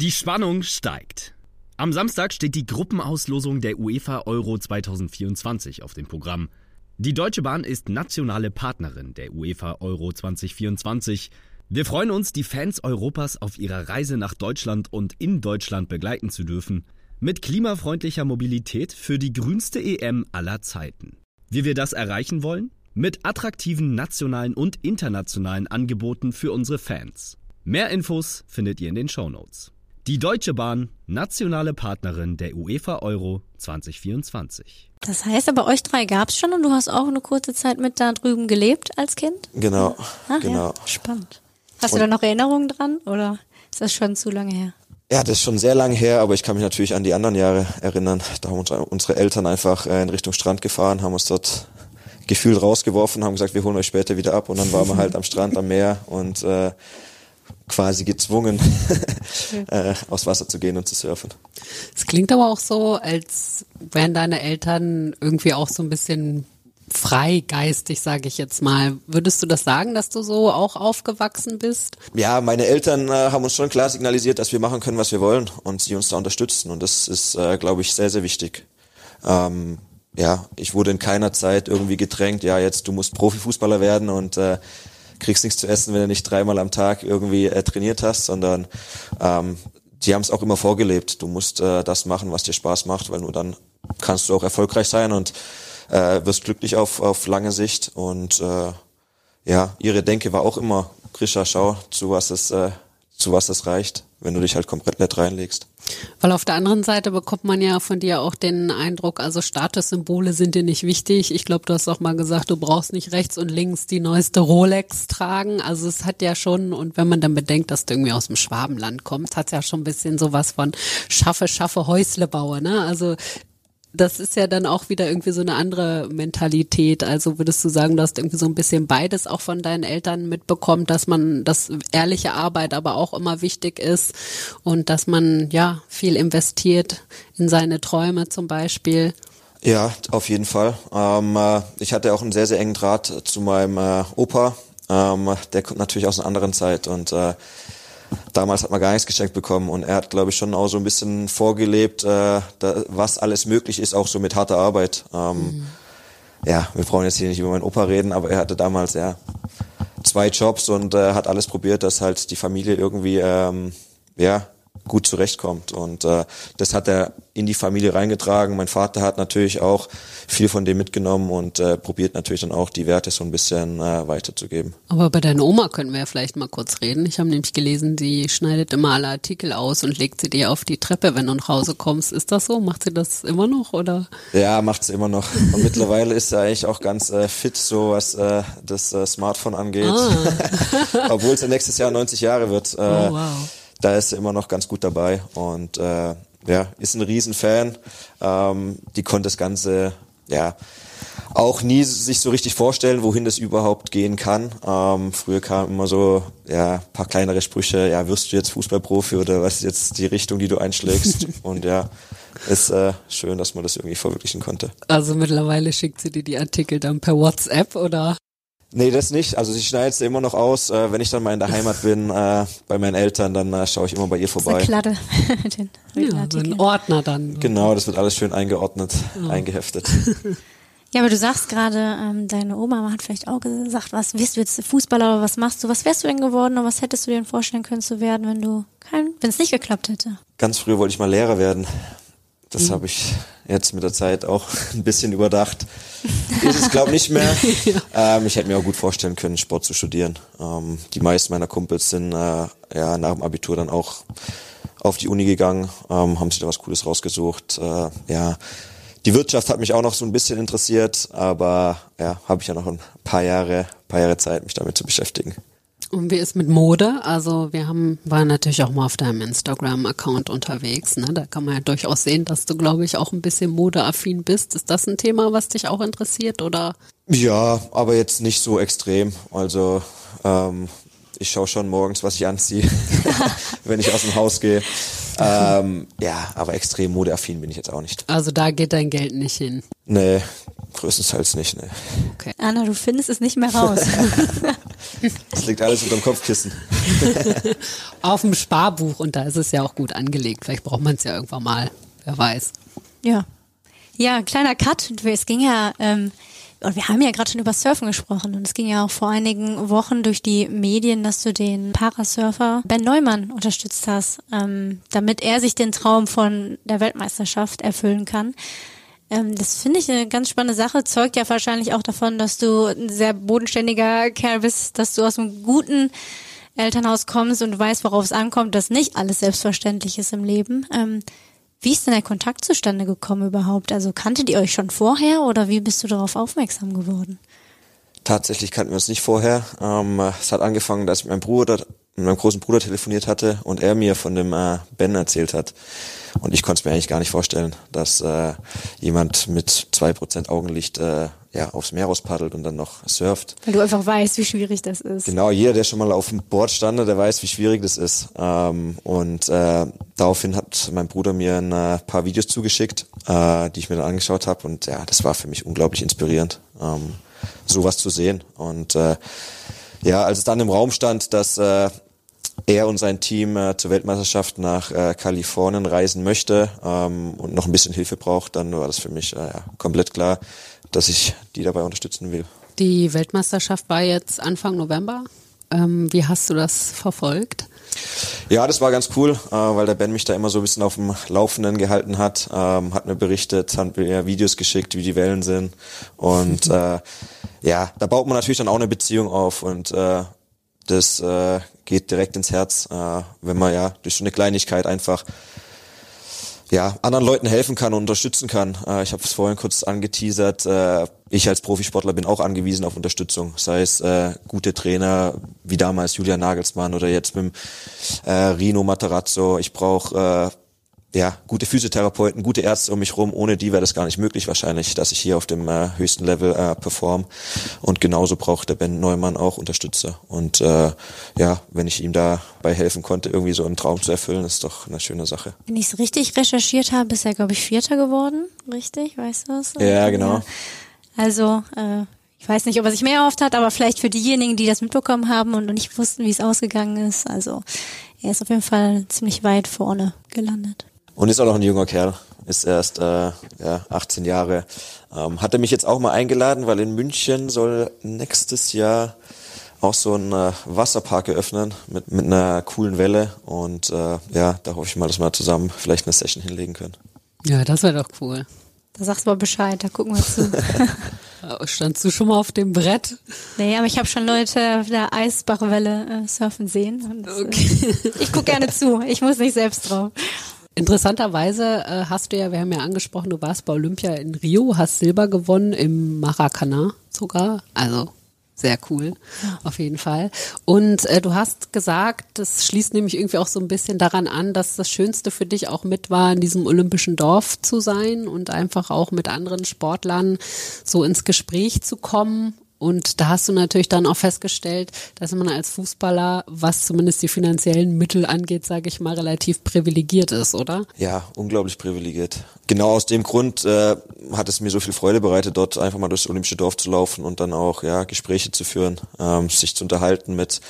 Die Spannung steigt. Am Samstag steht die Gruppenauslosung der UEFA Euro 2024 auf dem Programm. Die Deutsche Bahn ist nationale Partnerin der UEFA Euro 2024. Wir freuen uns, die Fans Europas auf ihrer Reise nach Deutschland und in Deutschland begleiten zu dürfen. Mit klimafreundlicher Mobilität für die grünste EM aller Zeiten. Wie wir das erreichen wollen? Mit attraktiven nationalen und internationalen Angeboten für unsere Fans. Mehr Infos findet ihr in den Shownotes. Die Deutsche Bahn, nationale Partnerin der UEFA Euro 2024. Das heißt, aber euch drei gab's schon und du hast auch eine kurze Zeit mit da drüben gelebt als Kind? Genau, Ah, genau. Ja, spannend. Hast du Und- da noch Erinnerungen dran oder ist das schon zu lange her? Ja, das ist schon sehr lange her, aber ich kann mich natürlich an die anderen Jahre erinnern. Da haben uns unsere Eltern einfach äh, in Richtung Strand gefahren, haben uns dort gefühlt rausgeworfen, haben gesagt, wir holen euch später wieder ab und dann waren wir halt am Strand, am Meer und äh, quasi gezwungen, (laughs) äh, aufs Wasser zu gehen und zu surfen. Es klingt aber auch so, als wären deine Eltern irgendwie auch so ein bisschen freigeistig, sage ich jetzt mal. Würdest du das sagen, dass du so auch aufgewachsen bist? Ja, meine Eltern äh, haben uns schon klar signalisiert, dass wir machen können, was wir wollen und sie uns da unterstützen und das ist, äh, glaube ich, sehr, sehr wichtig. Ähm, ja, ich wurde in keiner Zeit irgendwie gedrängt, ja, jetzt du musst Profifußballer werden und äh, kriegst nichts zu essen, wenn du nicht dreimal am Tag irgendwie äh, trainiert hast, sondern ähm, die haben es auch immer vorgelebt. Du musst äh, das machen, was dir Spaß macht, weil nur dann kannst du auch erfolgreich sein und äh, wirst glücklich auf, auf lange Sicht. Und äh, ja, ihre Denke war auch immer, Grisha, schau, zu was es, äh, zu was es reicht. Wenn du dich halt komplett reinlegst. Weil auf der anderen Seite bekommt man ja von dir auch den Eindruck, also Statussymbole sind dir nicht wichtig. Ich glaube, du hast auch mal gesagt, du brauchst nicht rechts und links die neueste Rolex tragen. Also es hat ja schon, und wenn man dann bedenkt, dass du irgendwie aus dem Schwabenland kommst, hat es ja schon ein bisschen sowas von schaffe, schaffe, Häusle baue. Ne? Also das ist ja dann auch wieder irgendwie so eine andere Mentalität. Also würdest du sagen, du hast irgendwie so ein bisschen beides auch von deinen Eltern mitbekommen, dass man, dass ehrliche Arbeit aber auch immer wichtig ist und dass man ja viel investiert in seine Träume zum Beispiel. Ja, auf jeden Fall. Ähm, äh, ich hatte auch einen sehr, sehr engen Draht zu meinem äh, Opa. Ähm, der kommt natürlich aus einer anderen Zeit und äh, damals hat man gar nichts geschenkt bekommen und er hat, glaube ich, schon auch so ein bisschen vorgelebt, äh, da, was alles möglich ist, auch so mit harter Arbeit. Ähm, mhm. Ja, wir brauchen jetzt hier nicht über meinen Opa reden, aber er hatte damals ja zwei Jobs und äh, hat alles probiert, dass halt die Familie irgendwie ähm, ja gut zurechtkommt. Und äh, das hat er in die Familie reingetragen. Mein Vater hat natürlich auch viel von dem mitgenommen und äh, probiert natürlich dann auch die Werte so ein bisschen äh, weiterzugeben. Aber bei deiner Oma können wir ja vielleicht mal kurz reden. Ich habe nämlich gelesen, sie schneidet immer alle Artikel aus und legt sie dir auf die Treppe, wenn du nach Hause kommst. Ist das so? Macht sie das immer noch oder? Ja, macht sie immer noch. Und mittlerweile ist sie eigentlich auch ganz äh, fit, so was äh, das äh, Smartphone angeht. Ah. (laughs) Obwohl es ja nächstes Jahr 90 Jahre wird. Äh, oh, wow da ist er immer noch ganz gut dabei und äh, ja, ist ein Riesenfan. Ähm, die konnte das Ganze ja auch nie sich so richtig vorstellen, wohin das überhaupt gehen kann. Ähm, früher kamen immer so ja paar kleinere Sprüche, ja wirst du jetzt Fußballprofi oder was ist jetzt die Richtung, die du einschlägst? (laughs) und ja, ist äh, schön, dass man das irgendwie verwirklichen konnte. Also mittlerweile schickt sie dir die Artikel dann per WhatsApp oder? Nee, das nicht. Also sie schneidet es immer noch aus. Äh, wenn ich dann mal in der Heimat bin, äh, bei meinen Eltern, dann äh, schaue ich immer bei ihr vorbei. Kladde. (laughs) Den ja, so ein Ordner dann. Genau, das wird alles schön eingeordnet, oh. eingeheftet. (laughs) Ja, aber du sagst gerade, ähm, deine Oma hat vielleicht auch gesagt, was wirst du jetzt Fußballer oder was machst du? Was wärst du denn geworden oder was hättest du dir denn vorstellen können zu werden, wenn du kein, wenn es nicht geklappt hätte? Ganz früh wollte ich mal Lehrer werden. Das mhm. habe ich jetzt mit der Zeit auch (laughs) ein bisschen überdacht. Ist es, glaube nicht mehr. (laughs) ja. ähm, ich hätte mir auch gut vorstellen können, Sport zu studieren. Ähm, die meisten meiner Kumpels sind äh, ja nach dem Abitur dann auch auf die Uni gegangen, ähm, haben sich da was Cooles rausgesucht. Äh, ja, die Wirtschaft hat mich auch noch so ein bisschen interessiert, aber ja, habe ich ja noch ein paar Jahre, paar Jahre Zeit, mich damit zu beschäftigen. Und wie ist mit Mode? Also wir haben, waren natürlich auch mal auf deinem Instagram-Account unterwegs. Ne? Da kann man ja durchaus sehen, dass du, glaube ich, auch ein bisschen modeaffin bist. Ist das ein Thema, was dich auch interessiert oder? Ja, aber jetzt nicht so extrem. Also ähm, ich schaue schon morgens, was ich anziehe, (laughs) wenn ich aus dem Haus gehe. Ähm, ja, aber extrem modeaffin bin ich jetzt auch nicht. Also da geht dein Geld nicht hin. Nee, größtenteils nicht, nee. Okay. Anna, du findest es nicht mehr raus. (laughs) das liegt alles unter dem Kopfkissen. (laughs) Auf dem Sparbuch und da ist es ja auch gut angelegt. Vielleicht braucht man es ja irgendwann mal. Wer weiß. Ja. Ja, kleiner Cut. Es ging ja ähm, und wir haben ja gerade schon über Surfen gesprochen und es ging ja auch vor einigen Wochen durch die Medien, dass du den Parasurfer Ben Neumann unterstützt hast, ähm, damit er sich den Traum von der Weltmeisterschaft erfüllen kann. Ähm, das finde ich eine ganz spannende Sache, zeugt ja wahrscheinlich auch davon, dass du ein sehr bodenständiger Kerl bist, dass du aus einem guten Elternhaus kommst und weißt, worauf es ankommt, dass nicht alles selbstverständlich ist im Leben. Ähm, wie ist denn der Kontakt zustande gekommen überhaupt? Also kanntet ihr euch schon vorher oder wie bist du darauf aufmerksam geworden? Tatsächlich kannten wir uns nicht vorher. Ähm, es hat angefangen, dass ich mit meinem Bruder, mit meinem großen Bruder telefoniert hatte und er mir von dem äh, Ben erzählt hat. Und ich konnte es mir eigentlich gar nicht vorstellen, dass äh, jemand mit zwei Prozent Augenlicht äh, ja, aufs Meer rauspaddelt und dann noch surft. Weil du einfach weißt, wie schwierig das ist. Genau, jeder, der schon mal auf dem Board stand, der weiß, wie schwierig das ist. Ähm, und äh, daraufhin hat mein Bruder mir ein äh, paar Videos zugeschickt, äh, die ich mir dann angeschaut habe. Und ja, das war für mich unglaublich inspirierend, ähm, sowas zu sehen. Und äh, ja, als es dann im Raum stand, dass äh, er und sein Team äh, zur Weltmeisterschaft nach äh, Kalifornien reisen möchte ähm, und noch ein bisschen Hilfe braucht, dann war das für mich äh, ja, komplett klar, dass ich die dabei unterstützen will. Die Weltmeisterschaft war jetzt Anfang November. Ähm, wie hast du das verfolgt? Ja, das war ganz cool, äh, weil der Ben mich da immer so ein bisschen auf dem Laufenden gehalten hat, ähm, hat mir berichtet, hat mir Videos geschickt, wie die Wellen sind und (laughs) äh, ja, da baut man natürlich dann auch eine Beziehung auf und äh, das äh, geht direkt ins Herz, äh, wenn man ja durch so eine Kleinigkeit einfach ja, anderen Leuten helfen kann und unterstützen kann. Äh, ich habe es vorhin kurz angeteasert. Äh, ich als Profisportler bin auch angewiesen auf Unterstützung, sei es äh, gute Trainer wie damals Julian Nagelsmann oder jetzt mit äh, Rino Materazzo. Ich brauche äh, ja, gute Physiotherapeuten, gute Ärzte um mich rum. Ohne die wäre das gar nicht möglich wahrscheinlich, dass ich hier auf dem äh, höchsten Level äh, perform. Und genauso braucht der Ben Neumann auch Unterstützer. Und äh, ja, wenn ich ihm dabei helfen konnte, irgendwie so einen Traum zu erfüllen, ist doch eine schöne Sache. Wenn ich es richtig recherchiert habe, ist er, glaube ich, Vierter geworden. Richtig, weißt du das? Ja, genau. Also, äh, ich weiß nicht, ob er sich mehr erhofft hat, aber vielleicht für diejenigen, die das mitbekommen haben und nicht wussten, wie es ausgegangen ist. Also, er ist auf jeden Fall ziemlich weit vorne gelandet. Und ist auch noch ein junger Kerl, ist erst äh, ja, 18 Jahre. Ähm, hat er mich jetzt auch mal eingeladen, weil in München soll nächstes Jahr auch so ein äh, Wasserpark eröffnen mit, mit einer coolen Welle. Und äh, ja, da hoffe ich mal, dass wir zusammen vielleicht eine Session hinlegen können. Ja, das wäre doch cool. Da sagst du mal Bescheid, da gucken wir zu. (laughs) Standst du schon mal auf dem Brett? Nee, aber ich habe schon Leute auf der Eisbachwelle äh, surfen sehen. Das, okay. äh, ich gucke gerne zu, ich muss nicht selbst drauf. Interessanterweise äh, hast du ja, wir haben ja angesprochen, du warst bei Olympia in Rio, hast Silber gewonnen im Maracanã sogar. Also sehr cool, auf jeden Fall. Und äh, du hast gesagt, das schließt nämlich irgendwie auch so ein bisschen daran an, dass das Schönste für dich auch mit war, in diesem olympischen Dorf zu sein und einfach auch mit anderen Sportlern so ins Gespräch zu kommen und da hast du natürlich dann auch festgestellt, dass man als Fußballer, was zumindest die finanziellen Mittel angeht, sage ich mal, relativ privilegiert ist, oder? Ja, unglaublich privilegiert. Genau aus dem Grund äh, hat es mir so viel Freude bereitet, dort einfach mal durchs Olympische Dorf zu laufen und dann auch ja Gespräche zu führen, ähm, sich zu unterhalten mit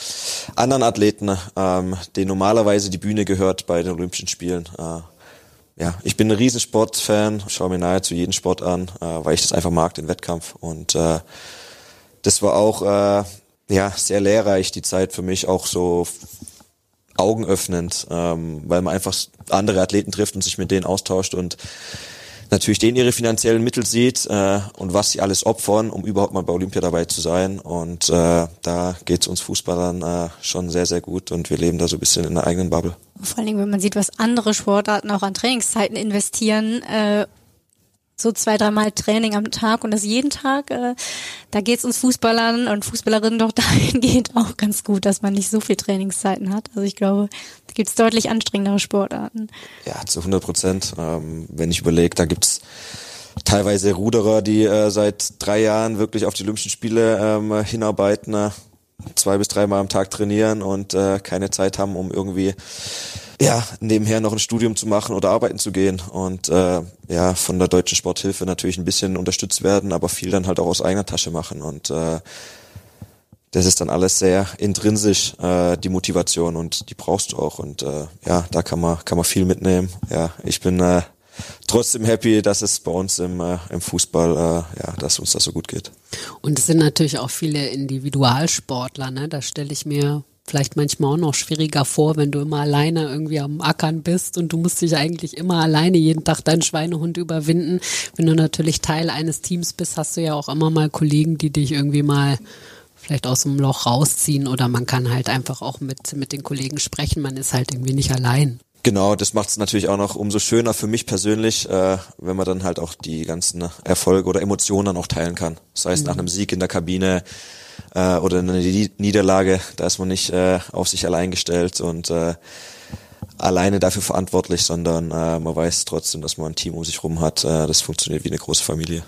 anderen Athleten, ähm, denen normalerweise die Bühne gehört bei den Olympischen Spielen. Äh, ja, ich bin ein Riesensportfan, schaue mir nahezu jeden Sport an, äh, weil ich das einfach mag, den Wettkampf und äh, das war auch äh, ja sehr lehrreich die Zeit für mich auch so augenöffnend, ähm, weil man einfach andere Athleten trifft und sich mit denen austauscht und natürlich denen ihre finanziellen Mittel sieht äh, und was sie alles opfern, um überhaupt mal bei Olympia dabei zu sein. Und äh, da geht es uns Fußballern äh, schon sehr, sehr gut und wir leben da so ein bisschen in der eigenen Bubble. Vor allen Dingen, wenn man sieht, was andere Sportarten auch an Trainingszeiten investieren, äh, so zwei, dreimal Training am Tag und das jeden Tag. Äh, da geht es uns Fußballern und Fußballerinnen doch (laughs) dahingehend auch ganz gut, dass man nicht so viel Trainingszeiten hat. Also ich glaube, da gibt es deutlich anstrengendere Sportarten. Ja, zu 100 Prozent. Ähm, wenn ich überlege, da gibt's teilweise Ruderer, die äh, seit drei Jahren wirklich auf die Olympischen Spiele ähm, hinarbeiten, äh, zwei bis dreimal am Tag trainieren und äh, keine Zeit haben, um irgendwie ja, nebenher noch ein Studium zu machen oder arbeiten zu gehen und äh, ja, von der deutschen Sporthilfe natürlich ein bisschen unterstützt werden, aber viel dann halt auch aus eigener Tasche machen und äh, das ist dann alles sehr intrinsisch äh, die Motivation und die brauchst du auch und äh, ja, da kann man kann man viel mitnehmen. Ja, ich bin äh, trotzdem happy, dass es bei uns im, äh, im Fußball, äh, ja, dass uns das so gut geht. Und es sind natürlich auch viele Individualsportler, ne? Da stelle ich mir vielleicht manchmal auch noch schwieriger vor, wenn du immer alleine irgendwie am Ackern bist und du musst dich eigentlich immer alleine jeden Tag deinen Schweinehund überwinden. Wenn du natürlich Teil eines Teams bist, hast du ja auch immer mal Kollegen, die dich irgendwie mal vielleicht aus dem Loch rausziehen oder man kann halt einfach auch mit, mit den Kollegen sprechen. Man ist halt irgendwie nicht allein. Genau, das macht es natürlich auch noch umso schöner für mich persönlich, äh, wenn man dann halt auch die ganzen Erfolge oder Emotionen dann auch teilen kann. Das heißt, mhm. nach einem Sieg in der Kabine, äh, oder eine Niederlage, da ist man nicht äh, auf sich allein gestellt und äh, alleine dafür verantwortlich, sondern äh, man weiß trotzdem, dass man ein Team um sich rum hat. Äh, das funktioniert wie eine große Familie.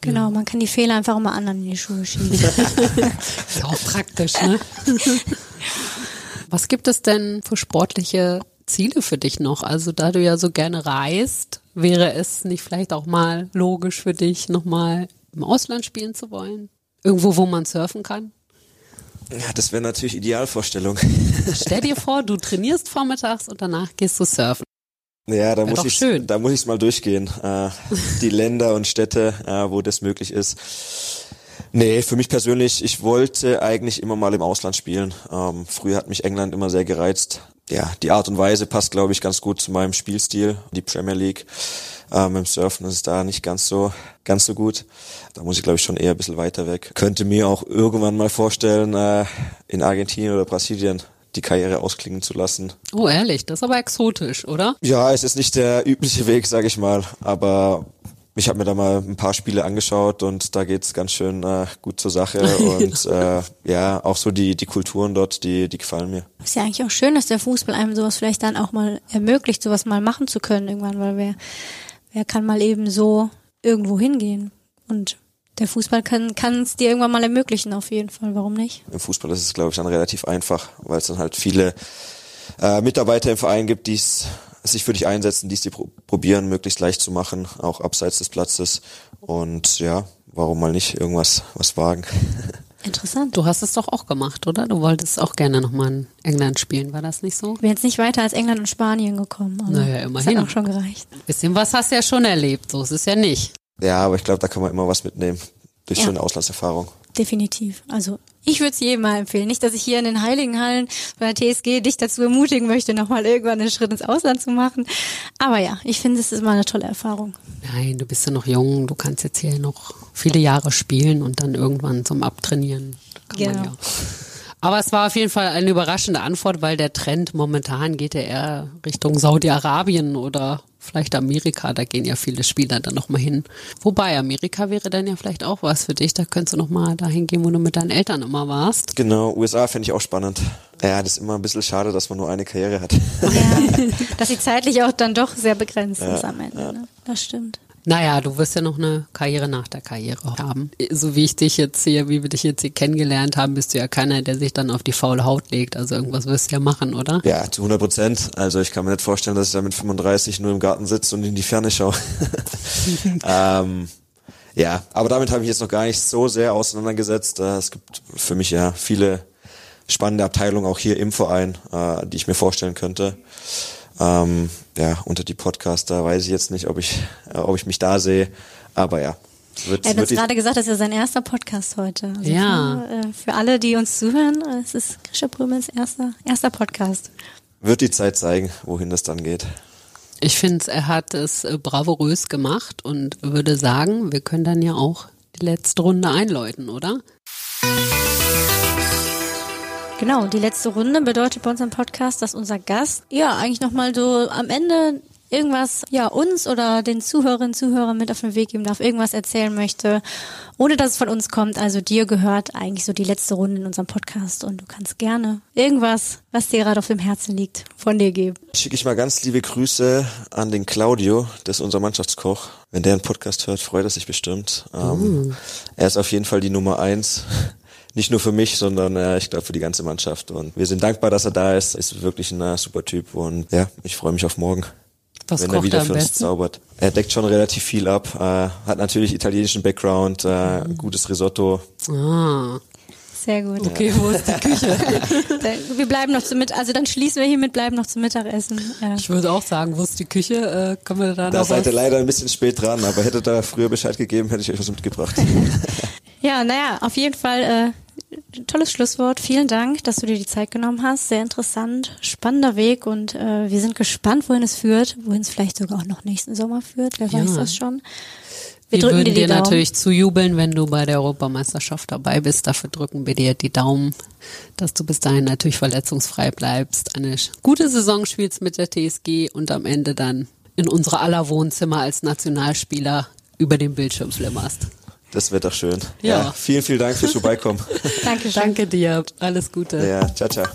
Genau, man kann die Fehler einfach immer anderen in die Schuhe schieben. (laughs) (laughs) ist auch praktisch, ne? (laughs) Was gibt es denn für sportliche Ziele für dich noch? Also da du ja so gerne reist, wäre es nicht vielleicht auch mal logisch für dich, nochmal im Ausland spielen zu wollen? Irgendwo, wo man surfen kann? Ja, das wäre natürlich Idealvorstellung. (laughs) Stell dir vor, du trainierst vormittags und danach gehst du surfen. Ja, da muss ich da muss ich mal durchgehen. Äh, die (laughs) Länder und Städte, äh, wo das möglich ist. Nee, für mich persönlich, ich wollte eigentlich immer mal im Ausland spielen. Ähm, früher hat mich England immer sehr gereizt. ja, die Art und Weise passt, glaube ich, ganz gut zu meinem Spielstil. Die Premier League ähm, im Surfen ist es da nicht ganz so, ganz so gut. Da muss ich, glaube ich, schon eher ein bisschen weiter weg. Könnte mir auch irgendwann mal vorstellen, äh, in Argentinien oder Brasilien die Karriere ausklingen zu lassen. Oh, ehrlich, das ist aber exotisch, oder? Ja, es ist nicht der übliche Weg, sage ich mal, aber ich habe mir da mal ein paar Spiele angeschaut und da geht's ganz schön äh, gut zur Sache (laughs) und äh, ja, auch so die die Kulturen dort, die die gefallen mir. Ist ja eigentlich auch schön, dass der Fußball einem sowas vielleicht dann auch mal ermöglicht, sowas mal machen zu können irgendwann, weil wer wer kann mal eben so irgendwo hingehen und der Fußball kann es dir irgendwann mal ermöglichen auf jeden Fall, warum nicht? Im Fußball ist es glaube ich dann relativ einfach, weil es dann halt viele äh, Mitarbeiter im Verein gibt, die es sich für dich einsetzen, die es dir probieren, möglichst leicht zu machen, auch abseits des Platzes. Und ja, warum mal nicht irgendwas was wagen? (laughs) Interessant. Du hast es doch auch gemacht, oder? Du wolltest auch gerne nochmal in England spielen, war das nicht so? Ich bin jetzt nicht weiter als England und Spanien gekommen. Naja, immerhin. Das hat auch schon gereicht. Bisschen was hast du ja schon erlebt, so ist es ja nicht. Ja, aber ich glaube, da kann man immer was mitnehmen durch ja. so eine Auslandserfahrung. Definitiv. Also ich würde es jedem mal empfehlen. Nicht, dass ich hier in den Heiligen Hallen bei der TSG dich dazu ermutigen möchte, nochmal irgendwann einen Schritt ins Ausland zu machen. Aber ja, ich finde, es ist mal eine tolle Erfahrung. Nein, du bist ja noch jung, du kannst jetzt hier noch viele Jahre spielen und dann irgendwann zum Abtrainieren. Kann genau. Ja. Aber es war auf jeden Fall eine überraschende Antwort, weil der Trend momentan geht ja eher Richtung Saudi-Arabien oder vielleicht Amerika. Da gehen ja viele Spieler dann nochmal hin. Wobei Amerika wäre dann ja vielleicht auch was für dich. Da könntest du nochmal dahin gehen, wo du mit deinen Eltern immer warst. Genau, USA fände ich auch spannend. Ja, das ist immer ein bisschen schade, dass man nur eine Karriere hat. Ja, (laughs) dass sie zeitlich auch dann doch sehr begrenzt ja, ist am Ende. Ja. Ne? Das stimmt. Naja, du wirst ja noch eine Karriere nach der Karriere haben. So wie ich dich jetzt hier, wie wir dich jetzt hier kennengelernt haben, bist du ja keiner, der sich dann auf die faule Haut legt. Also irgendwas wirst du ja machen, oder? Ja, zu 100 Prozent. Also ich kann mir nicht vorstellen, dass ich da mit 35 nur im Garten sitze und in die Ferne schaue. (laughs) ähm, ja, aber damit habe ich jetzt noch gar nicht so sehr auseinandergesetzt. Äh, es gibt für mich ja viele spannende Abteilungen auch hier im Verein, äh, die ich mir vorstellen könnte. Ähm, ja, unter die Podcaster weiß ich jetzt nicht, ob ich, äh, ob ich mich da sehe, aber ja. Wird, er hat jetzt gerade gesagt, das ist ja sein erster Podcast heute. Also ja. Für, äh, für, alle, die uns zuhören, äh, es ist Grisha Brümels erster, erster Podcast. Wird die Zeit zeigen, wohin das dann geht. Ich finde, er hat es äh, bravourös gemacht und würde sagen, wir können dann ja auch die letzte Runde einläuten, oder? Genau, die letzte Runde bedeutet bei unserem Podcast, dass unser Gast ja eigentlich nochmal so am Ende irgendwas ja uns oder den Zuhörerinnen Zuhörern mit auf den Weg geben darf, irgendwas erzählen möchte, ohne dass es von uns kommt. Also dir gehört eigentlich so die letzte Runde in unserem Podcast und du kannst gerne irgendwas, was dir gerade auf dem Herzen liegt, von dir geben. Schicke ich mal ganz liebe Grüße an den Claudio, das ist unser Mannschaftskoch. Wenn der einen Podcast hört, freut er sich bestimmt. Ähm, uh. Er ist auf jeden Fall die Nummer eins nicht nur für mich, sondern äh, ich glaube für die ganze Mannschaft. Und wir sind dankbar, dass er da ist. Ist wirklich ein äh, super Typ und ja, ich freue mich auf morgen. Was wenn er wieder für uns zaubert. Er deckt schon relativ viel ab, äh, hat natürlich italienischen Background, äh, mhm. gutes Risotto. Ah. Sehr gut. Okay, wo ist die Küche? (laughs) wir bleiben noch zum Mittagessen. Also dann schließen wir hiermit, bleiben noch zum Mittagessen. Ja. Ich würde auch sagen, wo ist die Küche? Äh, können wir da, da noch seid ihr leider ein bisschen spät dran, aber hättet da früher Bescheid gegeben, hätte ich euch was mitgebracht. (laughs) ja, naja, auf jeden Fall äh, tolles Schlusswort. Vielen Dank, dass du dir die Zeit genommen hast. Sehr interessant, spannender Weg und äh, wir sind gespannt, wohin es führt, wohin es vielleicht sogar auch noch nächsten Sommer führt. Wer ja. weiß das schon. Wir, wir würden dir, dir natürlich zujubeln, wenn du bei der Europameisterschaft dabei bist. Dafür drücken wir dir die Daumen, dass du bis dahin natürlich verletzungsfrei bleibst, eine gute Saison spielst mit der TSG und am Ende dann in unser aller Wohnzimmer als Nationalspieler über den Bildschirm flimmerst. Das wird doch schön. Ja. ja. Vielen, vielen Dank fürs Vorbeikommen. (laughs) (laughs) Dankeschön. Danke dir. Alles Gute. Ja, ciao, ciao.